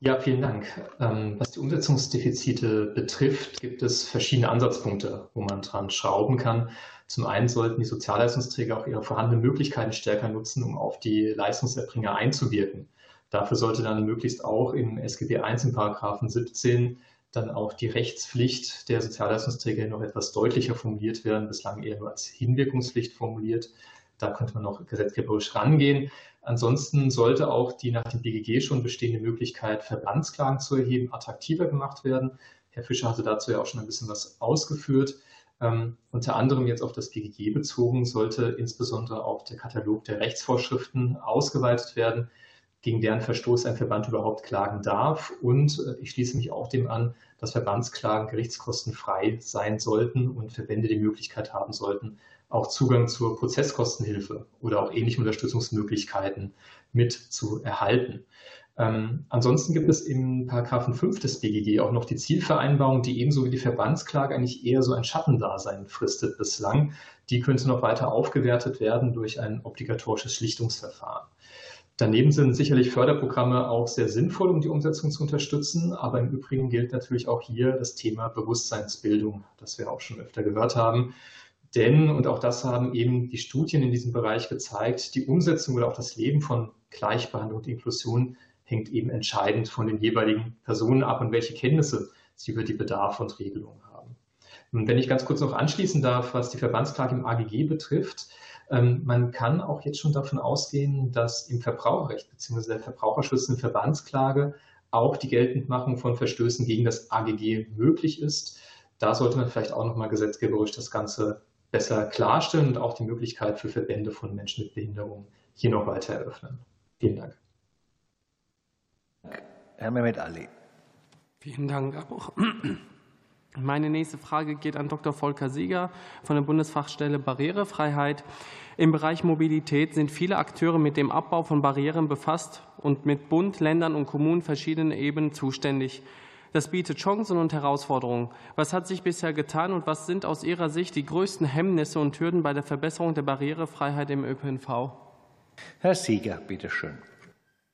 Ja, vielen Dank. Ähm, was die Umsetzungsdefizite betrifft, gibt es verschiedene Ansatzpunkte, wo man dran schrauben kann. Zum einen sollten die Sozialleistungsträger auch ihre vorhandenen Möglichkeiten stärker nutzen, um auf die Leistungserbringer einzuwirken. Dafür sollte dann möglichst auch im SGB I in Paragraphen 17 dann auch die Rechtspflicht der Sozialleistungsträger noch etwas deutlicher formuliert werden, bislang eher nur als Hinwirkungspflicht formuliert. Da könnte man noch gesetzgeberisch rangehen. Ansonsten sollte auch die nach dem BGG schon bestehende Möglichkeit, Verbandsklagen zu erheben, attraktiver gemacht werden. Herr Fischer hatte dazu ja auch schon ein bisschen was ausgeführt. Ähm, unter anderem jetzt auf das BGG bezogen sollte insbesondere auch der Katalog der Rechtsvorschriften ausgeweitet werden, gegen deren Verstoß ein Verband überhaupt klagen darf. Und äh, ich schließe mich auch dem an, dass Verbandsklagen gerichtskostenfrei sein sollten und Verbände die Möglichkeit haben sollten, auch Zugang zur Prozesskostenhilfe oder auch ähnliche Unterstützungsmöglichkeiten mit zu erhalten. Ähm, ansonsten gibt es im Paragraphen 5 des BGG auch noch die Zielvereinbarung, die ebenso wie die Verbandsklage eigentlich eher so ein Schattendasein fristet bislang. Die könnte noch weiter aufgewertet werden durch ein obligatorisches Schlichtungsverfahren. Daneben sind sicherlich Förderprogramme auch sehr sinnvoll, um die Umsetzung zu unterstützen. Aber im Übrigen gilt natürlich auch hier das Thema Bewusstseinsbildung, das wir auch schon öfter gehört haben. Denn, und auch das haben eben die Studien in diesem Bereich gezeigt, die Umsetzung oder auch das Leben von Gleichbehandlung und Inklusion hängt eben entscheidend von den jeweiligen Personen ab und welche Kenntnisse sie über die Bedarfe und Regelungen haben. Wenn ich ganz kurz noch anschließen darf, was die Verbandsklage im AGG betrifft, ähm, man kann auch jetzt schon davon ausgehen, dass im Verbraucherrecht bzw. der Verbraucherschutz in Verbandsklage auch die Geltendmachung von Verstößen gegen das AGG möglich ist. Da sollte man vielleicht auch nochmal gesetzgeberisch das Ganze besser klarstellen und auch die Möglichkeit für Verbände von Menschen mit Behinderung hier noch weiter eröffnen. Vielen Dank. Herr Mehmet Ali. Vielen Dank auch. Meine nächste Frage geht an Dr. Volker Sieger von der Bundesfachstelle Barrierefreiheit. Im Bereich Mobilität sind viele Akteure mit dem Abbau von Barrieren befasst und mit Bund, Ländern und Kommunen verschiedenen Ebenen zuständig. Das bietet Chancen und Herausforderungen. Was hat sich bisher getan und was sind aus Ihrer Sicht die größten Hemmnisse und Hürden bei der Verbesserung der Barrierefreiheit im ÖPNV? Herr Sieger, bitte schön.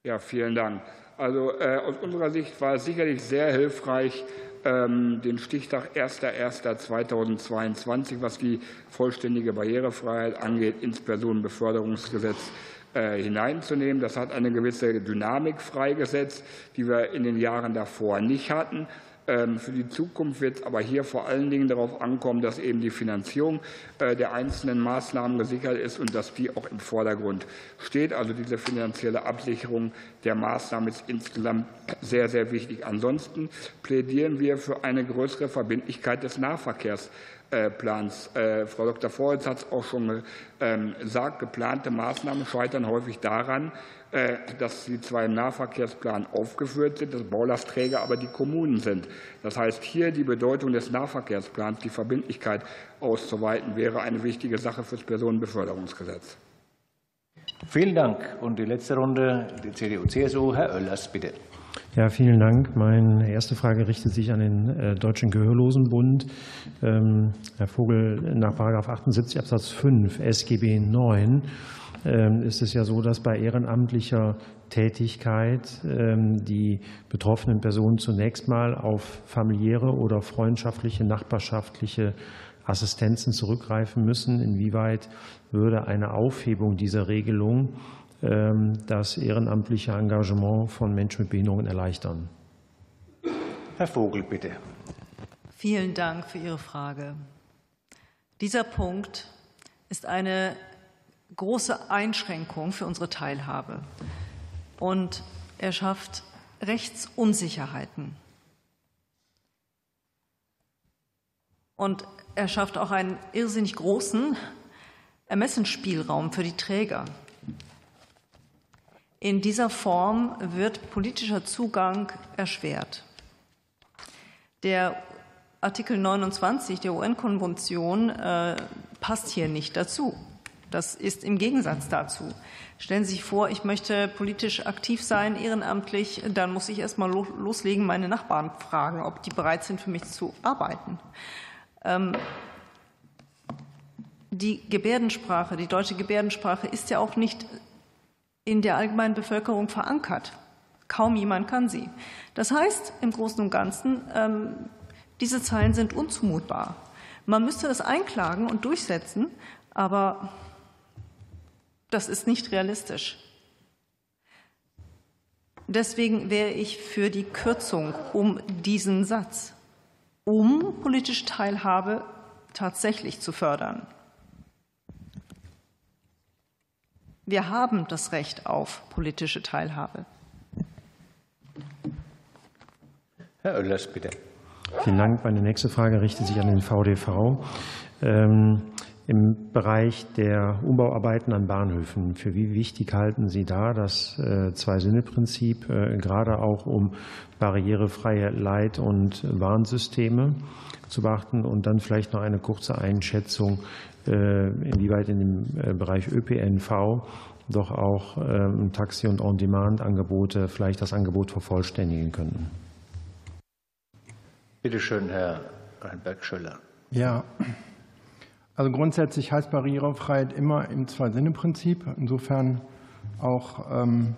Ja, vielen Dank. Also äh, aus unserer Sicht war es sicherlich sehr hilfreich, ähm, den Stichtag 1.1.2022, was die vollständige Barrierefreiheit angeht, ins Personenbeförderungsgesetz äh, hineinzunehmen. Das hat eine gewisse Dynamik freigesetzt, die wir in den Jahren davor nicht hatten. Ähm, für die Zukunft wird es aber hier vor allen Dingen darauf ankommen, dass eben die Finanzierung äh, der einzelnen Maßnahmen gesichert ist und dass die auch im Vordergrund steht. Also diese finanzielle Absicherung der Maßnahmen ist insgesamt sehr, sehr wichtig. Ansonsten plädieren wir für eine größere Verbindlichkeit des Nahverkehrs. Plans. Äh, Frau Dr. Vorwitz hat es auch schon ähm, gesagt, geplante Maßnahmen scheitern häufig daran, dass sie zwar im Nahverkehrsplan aufgeführt sind, dass Baulastträger aber die Kommunen sind. Das heißt, hier die Bedeutung des Nahverkehrsplans, die Verbindlichkeit auszuweiten, wäre eine wichtige Sache für das Personenbeförderungsgesetz. Vielen Dank. Und die letzte Runde, die CDU-CSU, Herr Oellers, bitte. Ja, vielen Dank. Meine erste Frage richtet sich an den äh, Deutschen Gehörlosenbund. Ähm, Herr Vogel, nach 78 Absatz 5 SGB 9 ähm, ist es ja so, dass bei ehrenamtlicher Tätigkeit ähm, die betroffenen Personen zunächst mal auf familiäre oder freundschaftliche, nachbarschaftliche Assistenzen zurückgreifen müssen. Inwieweit würde eine Aufhebung dieser Regelung ähm, das ehrenamtliche Engagement von Menschen mit Behinderungen erleichtern. Herr Vogel, bitte. Vielen Dank für Ihre Frage. Dieser Punkt ist eine große Einschränkung für unsere Teilhabe und er schafft Rechtsunsicherheiten. Und er schafft auch einen irrsinnig großen Ermessensspielraum für die Träger. In dieser Form wird politischer Zugang erschwert. Der Artikel 29 der UN-Konvention äh, passt hier nicht dazu. Das ist im Gegensatz dazu. Stellen Sie sich vor, ich möchte politisch aktiv sein, ehrenamtlich, dann muss ich erst mal loslegen, meine Nachbarn fragen, ob die bereit sind, für mich zu arbeiten. Ähm, die Gebärdensprache, die deutsche Gebärdensprache ist ja auch nicht in der allgemeinen Bevölkerung verankert. Kaum jemand kann sie. Das heißt im Großen und Ganzen, ähm, diese Zeilen sind unzumutbar. Man müsste das einklagen und durchsetzen, aber das ist nicht realistisch. Deswegen wäre ich für die Kürzung um diesen Satz, um politische Teilhabe tatsächlich zu fördern. Wir haben das Recht auf politische Teilhabe. Herr Oellers, bitte. Vielen Dank. Meine nächste Frage richtet sich an den VDV. Im Bereich der Umbauarbeiten an Bahnhöfen, für wie wichtig halten Sie da das äh, Zwei-Sinne-Prinzip, äh, gerade auch um barrierefreie Leit- und Warnsysteme zu beachten? Und dann vielleicht noch eine kurze Einschätzung äh, inwieweit in dem Bereich ÖPNV doch auch Taxi- und On-Demand-Angebote vielleicht das Angebot vervollständigen könnten. Bitte schön, Herr Reinberg-Schöller. Ja, also grundsätzlich heißt Barrierefreiheit immer im Zwei-Sinne-Prinzip. Insofern auch ähm,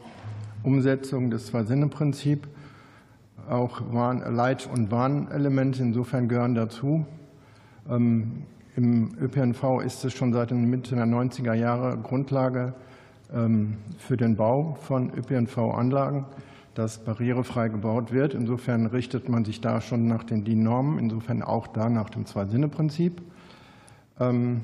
Umsetzung des Zwei-Sinne-Prinzips. Auch Leit- und Warnelemente insofern gehören dazu. Ähm, im ÖPNV ist es schon seit den Mitte der 90er Jahre Grundlage ähm, für den Bau von ÖPNV-Anlagen, dass barrierefrei gebaut wird. Insofern richtet man sich da schon nach den DIN-Normen, insofern auch da nach dem Zwei-Sinne-Prinzip. Ähm,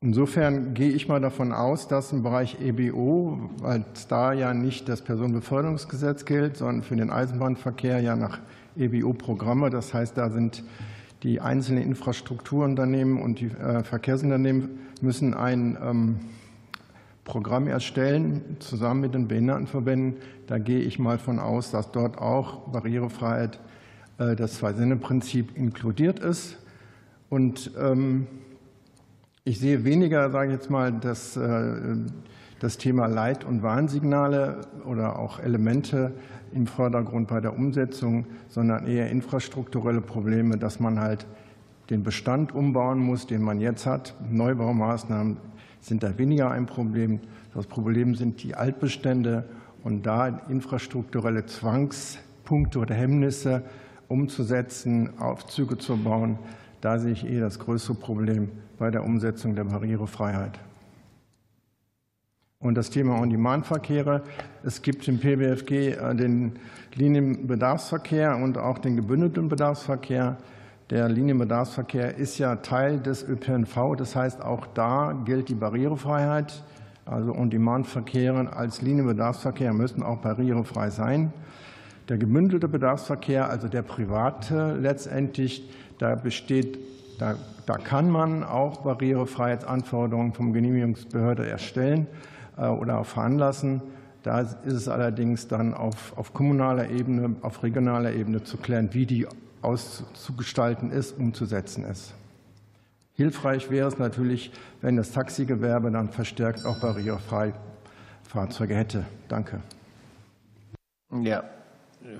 insofern gehe ich mal davon aus, dass im Bereich EBO, weil da ja nicht das Personenbeförderungsgesetz gilt, sondern für den Eisenbahnverkehr ja nach EBO-Programme, das heißt, da sind die einzelnen Infrastrukturunternehmen und die äh, Verkehrsunternehmen müssen ein ähm, Programm erstellen, zusammen mit den Behindertenverbänden. Da gehe ich mal von aus, dass dort auch Barrierefreiheit das Zwei-Sinne-Prinzip inkludiert ist. Und ähm, ich sehe weniger, sage ich jetzt mal, das, das Thema Leit- und Warnsignale oder auch Elemente im Vordergrund bei der Umsetzung, sondern eher infrastrukturelle Probleme, dass man halt den Bestand umbauen muss, den man jetzt hat. Neubaumaßnahmen sind da weniger ein Problem. Das Problem sind die Altbestände und da infrastrukturelle Zwangspunkte oder Hemmnisse umzusetzen, Aufzüge zu bauen. Da sehe ich eher das größere Problem bei der Umsetzung der Barrierefreiheit. Und das Thema On-Demand-Verkehre. Es gibt im PBFG äh, den Linienbedarfsverkehr und auch den gebündelten Bedarfsverkehr. Der Linienbedarfsverkehr ist ja Teil des ÖPNV. Das heißt, auch da gilt die Barrierefreiheit. Also On-Demand-Verkehre als Linienbedarfsverkehr müssen auch barrierefrei sein. Der gebündelte Bedarfsverkehr, also der private letztendlich, da besteht, da, da kann man auch Barrierefreiheitsanforderungen vom Genehmigungsbehörde erstellen. Äh, oder auch veranlassen. Da ist es allerdings dann auf, auf kommunaler Ebene, auf regionaler Ebene zu klären, wie die auszugestalten ist, umzusetzen ist. Hilfreich wäre es natürlich, wenn das Taxigewerbe dann verstärkt auch barrierefrei Fahrzeuge hätte. Danke. Ja,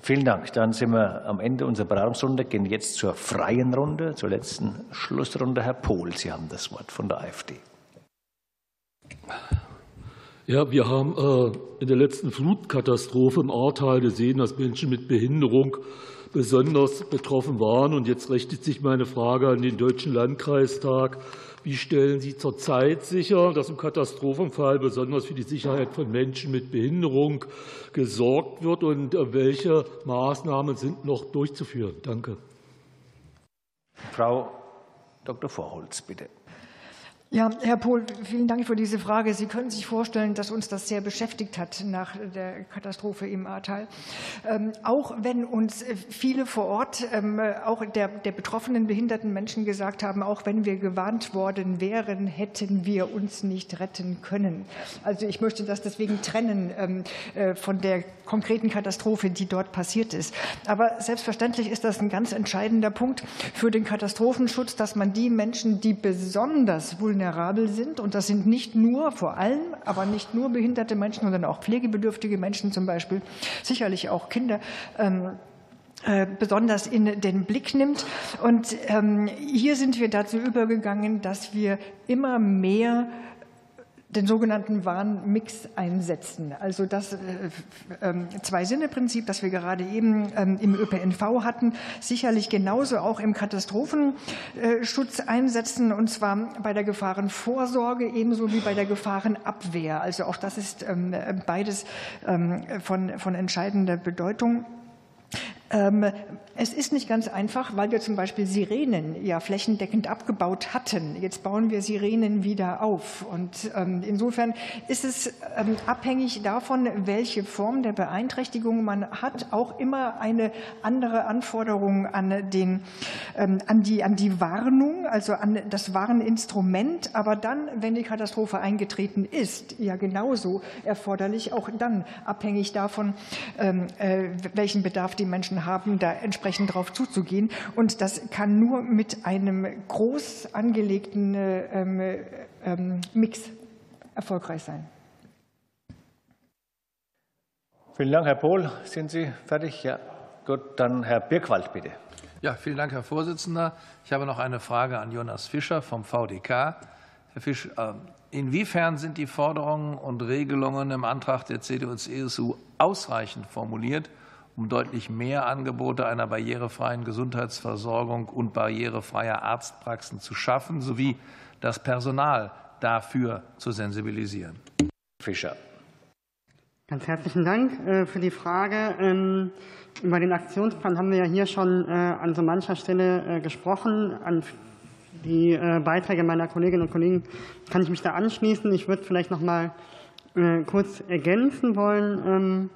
vielen Dank. Dann sind wir am Ende unserer Beratungsrunde, gehen jetzt zur freien Runde, zur letzten Schlussrunde. Herr Pohl, Sie haben das Wort von der AfD. Ja, wir haben äh, in der letzten Flutkatastrophe im Ahrtal gesehen, dass Menschen mit Behinderung besonders betroffen waren. Und jetzt richtet sich meine Frage an den Deutschen Landkreistag. Wie stellen Sie zurzeit sicher, dass im Katastrophenfall besonders für die Sicherheit von Menschen mit Behinderung gesorgt wird und äh, welche Maßnahmen sind noch durchzuführen? Danke. Frau Dr. Vorholz, bitte. Ja, Herr Pohl, vielen Dank für diese Frage. Sie können sich vorstellen, dass uns das sehr beschäftigt hat nach der Katastrophe im Ahrtal. Ähm, auch wenn uns viele vor Ort, ähm, auch der, der betroffenen behinderten Menschen gesagt haben, auch wenn wir gewarnt worden wären, hätten wir uns nicht retten können. Also ich möchte das deswegen trennen ähm, äh, von der konkreten Katastrophe, die dort passiert ist. Aber selbstverständlich ist das ein ganz entscheidender Punkt für den Katastrophenschutz, dass man die Menschen, die besonders vulnerabel vulnerabel sind. Und das sind nicht nur, vor allem, aber nicht nur behinderte Menschen, sondern auch pflegebedürftige Menschen zum Beispiel, sicherlich auch Kinder ähm, äh, besonders in den Blick nimmt. Und ähm, hier sind wir dazu übergegangen, dass wir immer mehr den sogenannten Warnmix einsetzen. Also das äh, ähm, Zwei-Sinne-Prinzip, das wir gerade eben ähm, im ÖPNV hatten, sicherlich genauso auch im Katastrophenschutz einsetzen, und zwar bei der Gefahrenvorsorge ebenso wie bei der Gefahrenabwehr. Also auch das ist ähm, beides von, von entscheidender Bedeutung. Ähm, es ist nicht ganz einfach, weil wir zum Beispiel Sirenen ja flächendeckend abgebaut hatten. Jetzt bauen wir Sirenen wieder auf. Und ähm, insofern ist es ähm, abhängig davon, welche Form der Beeinträchtigung man hat, auch immer eine andere Anforderung an, den, an, die, an die Warnung, also an das Warninstrument. Aber dann, wenn die Katastrophe eingetreten ist, ja genauso erforderlich, auch dann abhängig davon, äh, welchen Bedarf die Menschen haben, da entsprechend darauf zuzugehen. Und das kann nur mit einem groß angelegten ähm, ähm, Mix erfolgreich sein. Vielen Dank, Herr Pohl. Sind Sie fertig? Ja. Gut, dann Herr Birkwald, bitte. Ja, vielen Dank, Herr Vorsitzender. Ich habe noch eine Frage an Jonas Fischer vom VDK. Herr Fisch, äh, inwiefern sind die Forderungen und Regelungen im Antrag der CDU-CSU ausreichend formuliert, um deutlich mehr Angebote einer barrierefreien Gesundheitsversorgung und barrierefreier Arztpraxen zu schaffen, sowie das Personal dafür zu sensibilisieren. Fischer. Ganz herzlichen Dank äh, für die Frage. Ähm, über den Aktionsplan haben wir ja hier schon äh, an so mancher Stelle äh, gesprochen. An die Beiträge meiner Kolleginnen und Kollegen kann ich mich da anschließen. Ich würde vielleicht noch mal kurz ergänzen wollen ähm,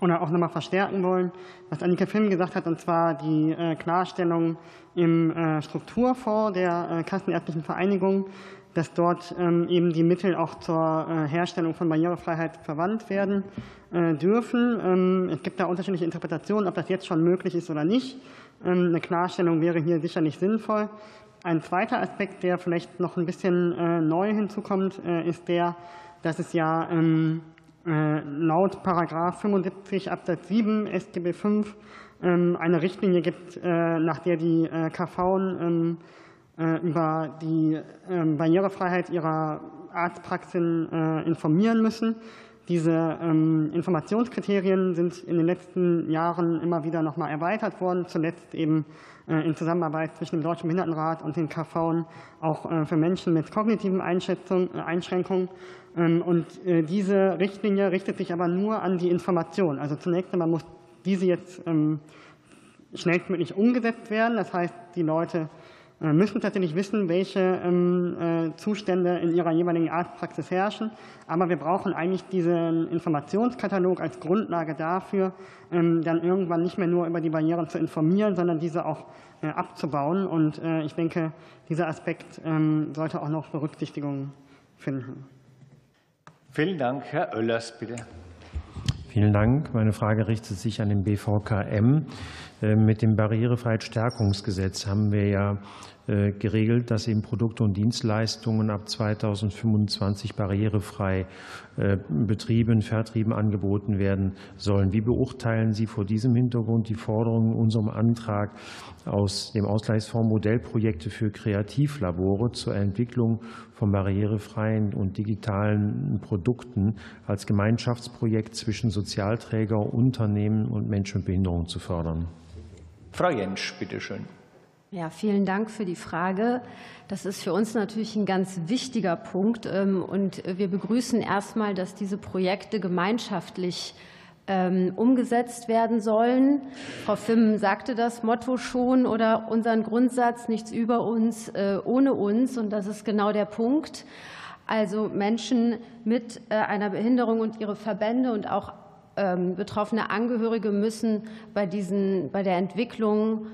oder auch nochmal verstärken wollen, was Annika Film gesagt hat, und zwar die äh, Klarstellung im äh, Strukturfonds der äh, Kassenärztlichen Vereinigung. dass dort ähm, eben die Mittel auch zur Herstellung von Barrierefreiheit verwandt werden dürfen. Ähm, es gibt da unterschiedliche Interpretationen, ob das jetzt schon möglich ist oder nicht. Eine Klarstellung wäre hier sicherlich sinnvoll. Ein zweiter Aspekt, der vielleicht noch ein bisschen neu hinzukommt, ist der, dass es ja laut Paragraph 75 Absatz 7 SGB V eine Richtlinie gibt, nach der die KV äh, über die ähm, Barrierefreiheit ihrer Arztpraxen äh, informieren müssen. Diese ähm, Informationskriterien sind in den letzten Jahren immer wieder noch mal erweitert worden, zuletzt eben äh, in Zusammenarbeit zwischen dem Deutschen Behindertenrat und den KV auch für Menschen mit kognitiven Einschränkungen. Ähm, und diese Richtlinie richtet sich aber nur an die Information. Also zunächst einmal muss diese jetzt schnellstmöglich umgesetzt werden. Das heißt, die Leute äh, müssen tatsächlich wissen, welche ähm, äh, Zustände in ihrer jeweiligen Arztpraxis herrschen. Aber wir brauchen eigentlich diesen Informationskatalog als Grundlage dafür, ähm, dann irgendwann nicht mehr nur über die Barrieren zu informieren, sondern diese auch äh, abzubauen. Und ich denke, dieser Aspekt ähm, sollte auch noch Berücksichtigung finden. Vielen Dank. Herr Oellers, bitte. Vielen Dank. Meine Frage richtet sich an den BVKM. Mit dem Barrierefreiheitsstärkungsgesetz haben wir ja äh, geregelt, dass eben Produkte und Dienstleistungen ab 2025 barrierefrei äh, betrieben, vertrieben, angeboten werden sollen. Wie beurteilen Sie vor diesem Hintergrund die Forderungen in unserem Antrag aus dem Ausgleichsfonds Modellprojekte für Kreativlabore zur Entwicklung von barrierefreien und digitalen Produkten als Gemeinschaftsprojekt zwischen Sozialträger, Unternehmen und Menschen mit Behinderungen zu fördern? Frau Jentsch, bitte schön. Ja, vielen Dank für die Frage. Das ist für uns natürlich ein ganz wichtiger Punkt. Ähm, und wir begrüßen erstmal, dass diese Projekte gemeinschaftlich ähm, umgesetzt werden sollen. Frau Fimm sagte das Motto schon oder unseren Grundsatz, nichts über uns, äh, ohne uns. Und das ist genau der Punkt. Also Menschen mit äh, einer Behinderung und ihre Verbände und auch ähm, betroffene Angehörige müssen bei, diesen, bei der Entwicklung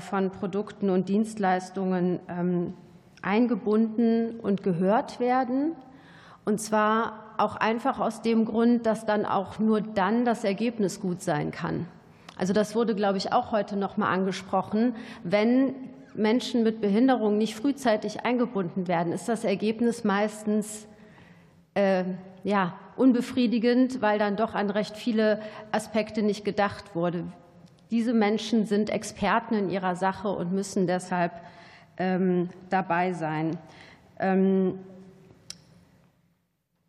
von Produkten und Dienstleistungen ähm, eingebunden und gehört werden. Und zwar auch einfach aus dem Grund, dass dann auch nur dann das Ergebnis gut sein kann. Also das wurde, glaube ich, auch heute noch mal angesprochen. Wenn Menschen mit Behinderung nicht frühzeitig eingebunden werden, ist das Ergebnis meistens äh, ja, unbefriedigend, weil dann doch an recht viele Aspekte nicht gedacht wurde. Diese Menschen sind Experten in ihrer Sache und müssen deshalb ähm, dabei sein. Ähm,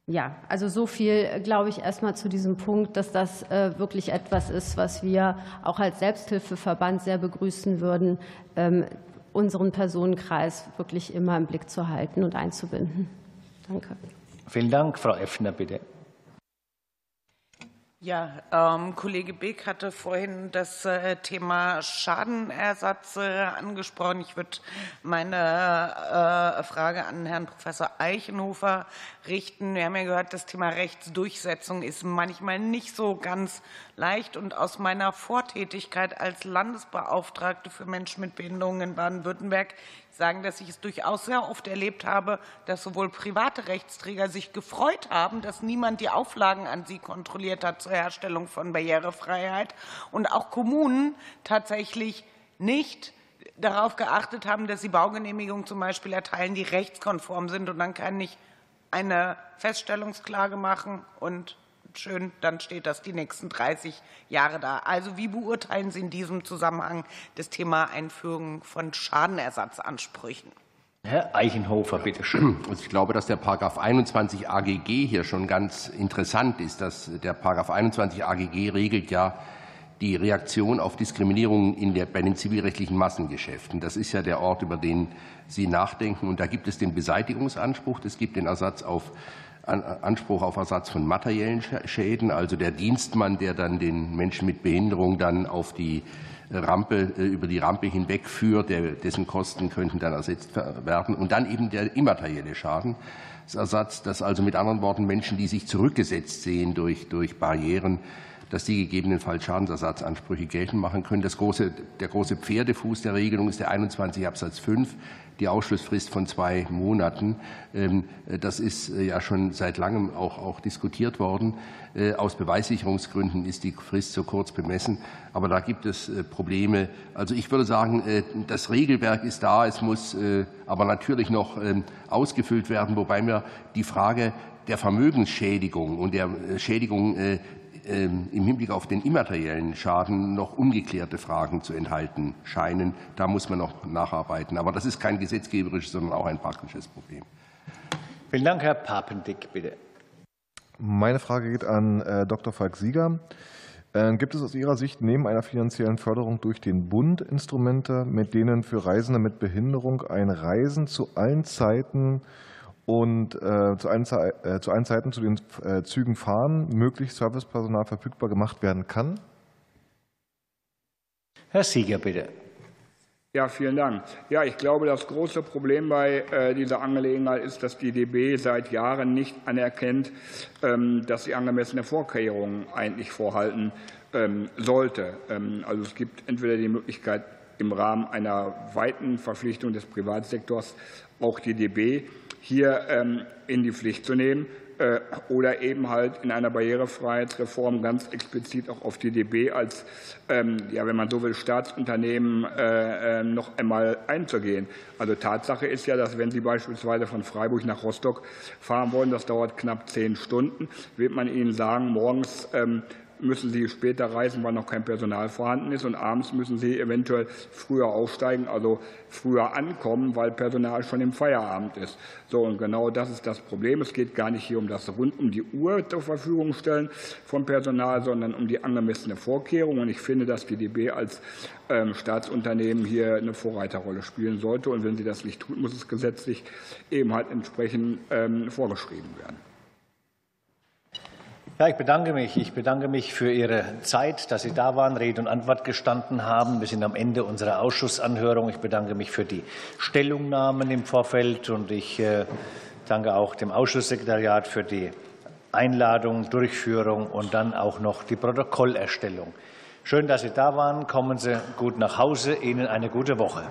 ja, also so viel, glaube ich, erstmal zu diesem Punkt, dass das äh, wirklich etwas ist, was wir auch als Selbsthilfeverband sehr begrüßen würden, ähm, unseren Personenkreis wirklich immer im Blick zu halten und einzubinden. Danke. Vielen Dank. Frau Effner, bitte. Ja, ähm, Kollege Beck hatte vorhin das äh, Thema Schadenersatz äh, angesprochen. Ich würde meine äh, Frage an Herrn Professor Eichenhofer richten. Wir haben ja gehört, das Thema Rechtsdurchsetzung ist manchmal nicht so ganz leicht. Und aus meiner Vortätigkeit als Landesbeauftragte für Menschen mit Behinderungen in Baden-Württemberg sagen, dass ich es durchaus sehr oft erlebt habe, dass sowohl private Rechtsträger sich gefreut haben, dass niemand die Auflagen an sie kontrolliert hat zur Herstellung von Barrierefreiheit und auch Kommunen tatsächlich nicht darauf geachtet haben, dass sie Baugenehmigungen zum Beispiel erteilen, die rechtskonform sind. Und dann kann ich eine Feststellungsklage machen und schön, dann steht das die nächsten 30 Jahre da. Also wie beurteilen Sie in diesem Zusammenhang das Thema Einführung von Schadenersatzansprüchen? Herr Eichenhofer, bitte schön. Also ich glaube, dass der Paragraph 21 AGG hier schon ganz interessant ist. Dass der Paragraph 21 AGG regelt ja die Reaktion auf Diskriminierung in der, bei den zivilrechtlichen Massengeschäften. Das ist ja der Ort, über den Sie nachdenken. Und da gibt es den Beseitigungsanspruch, es gibt den Ersatz auf Anspruch auf Ersatz von materiellen Schäden, also der Dienstmann, der dann den Menschen mit Behinderung dann auf die Rampe, äh, über die Rampe hinwegführt, dessen Kosten könnten dann ersetzt werden. Und dann eben der immaterielle Schadensersatz, dass also mit anderen Worten Menschen, die sich zurückgesetzt sehen durch, durch Barrieren, dass die gegebenenfalls Schadensersatzansprüche geltend machen können. Das große, der große Pferdefuß der Regelung ist der 21 Absatz 5, die Ausschlussfrist von zwei Monaten. Ähm, das ist äh, ja schon seit langem auch, auch diskutiert worden. Äh, aus Beweissicherungsgründen ist die Frist so kurz bemessen. Aber da gibt es äh, Probleme. Also ich würde sagen, das Regelwerk ist da. Es muss aber natürlich noch ähm, ausgefüllt werden, wobei mir die Frage der Vermögensschädigung und der Schädigung im Hinblick auf den immateriellen Schaden noch ungeklärte Fragen zu enthalten scheinen. Da muss man noch nacharbeiten. Aber das ist kein gesetzgeberisches, sondern auch ein praktisches Problem. Vielen Dank, Herr Papendick, bitte. Meine Frage geht an äh, Dr. Falk Sieger. Äh, gibt es aus Ihrer Sicht neben einer finanziellen Förderung durch den Bund Instrumente, mit denen für Reisende mit Behinderung ein Reisen zu allen Zeiten und äh, zu, allen, äh, zu allen Zeiten zu den äh, Zügen fahren, möglichst Servicepersonal verfügbar gemacht werden kann? Herr Sieger, bitte. Ja, vielen Dank. Ja, ich glaube, das große Problem bei äh, dieser Angelegenheit ist, dass die DB seit Jahren nicht anerkennt, ähm, dass sie angemessene Vorkehrungen eigentlich vorhalten ähm, sollte. Ähm, also es gibt entweder die Möglichkeit, im Rahmen einer weiten Verpflichtung des Privatsektors auch die DB hier ähm, in die Pflicht zu nehmen äh, oder eben halt in einer Barrierefreiheitsreform ganz explizit auch auf die DB als, ähm, ja, wenn man so will, Staatsunternehmen äh, ähm, noch einmal einzugehen. Also Tatsache ist ja, dass wenn Sie beispielsweise von Freiburg nach Rostock fahren wollen, das dauert knapp zehn Stunden, wird man Ihnen sagen, morgens müssen Sie später reisen, weil noch kein Personal vorhanden ist. Und abends müssen Sie eventuell früher aufsteigen, also früher ankommen, weil Personal schon im Feierabend ist. So, und genau das ist das Problem. Es geht gar nicht hier um das rund um die Uhr zur Verfügung stellen vom Personal, sondern um die angemessene Vorkehrung. Und ich finde, dass die DB als ähm, Staatsunternehmen hier eine Vorreiterrolle spielen sollte. Und wenn sie das nicht tut, muss es gesetzlich eben halt entsprechend ähm, vorgeschrieben werden. Ja, ich bedanke mich. Ich bedanke mich für Ihre Zeit, dass Sie da waren, Rede und Antwort gestanden haben. Wir sind am Ende unserer Ausschussanhörung. Ich bedanke mich für die Stellungnahmen im Vorfeld und ich äh, danke auch dem Ausschusssekretariat für die Einladung, Durchführung und dann auch noch die Protokollerstellung. Schön, dass Sie da waren. Kommen Sie gut nach Hause. Ihnen eine gute Woche.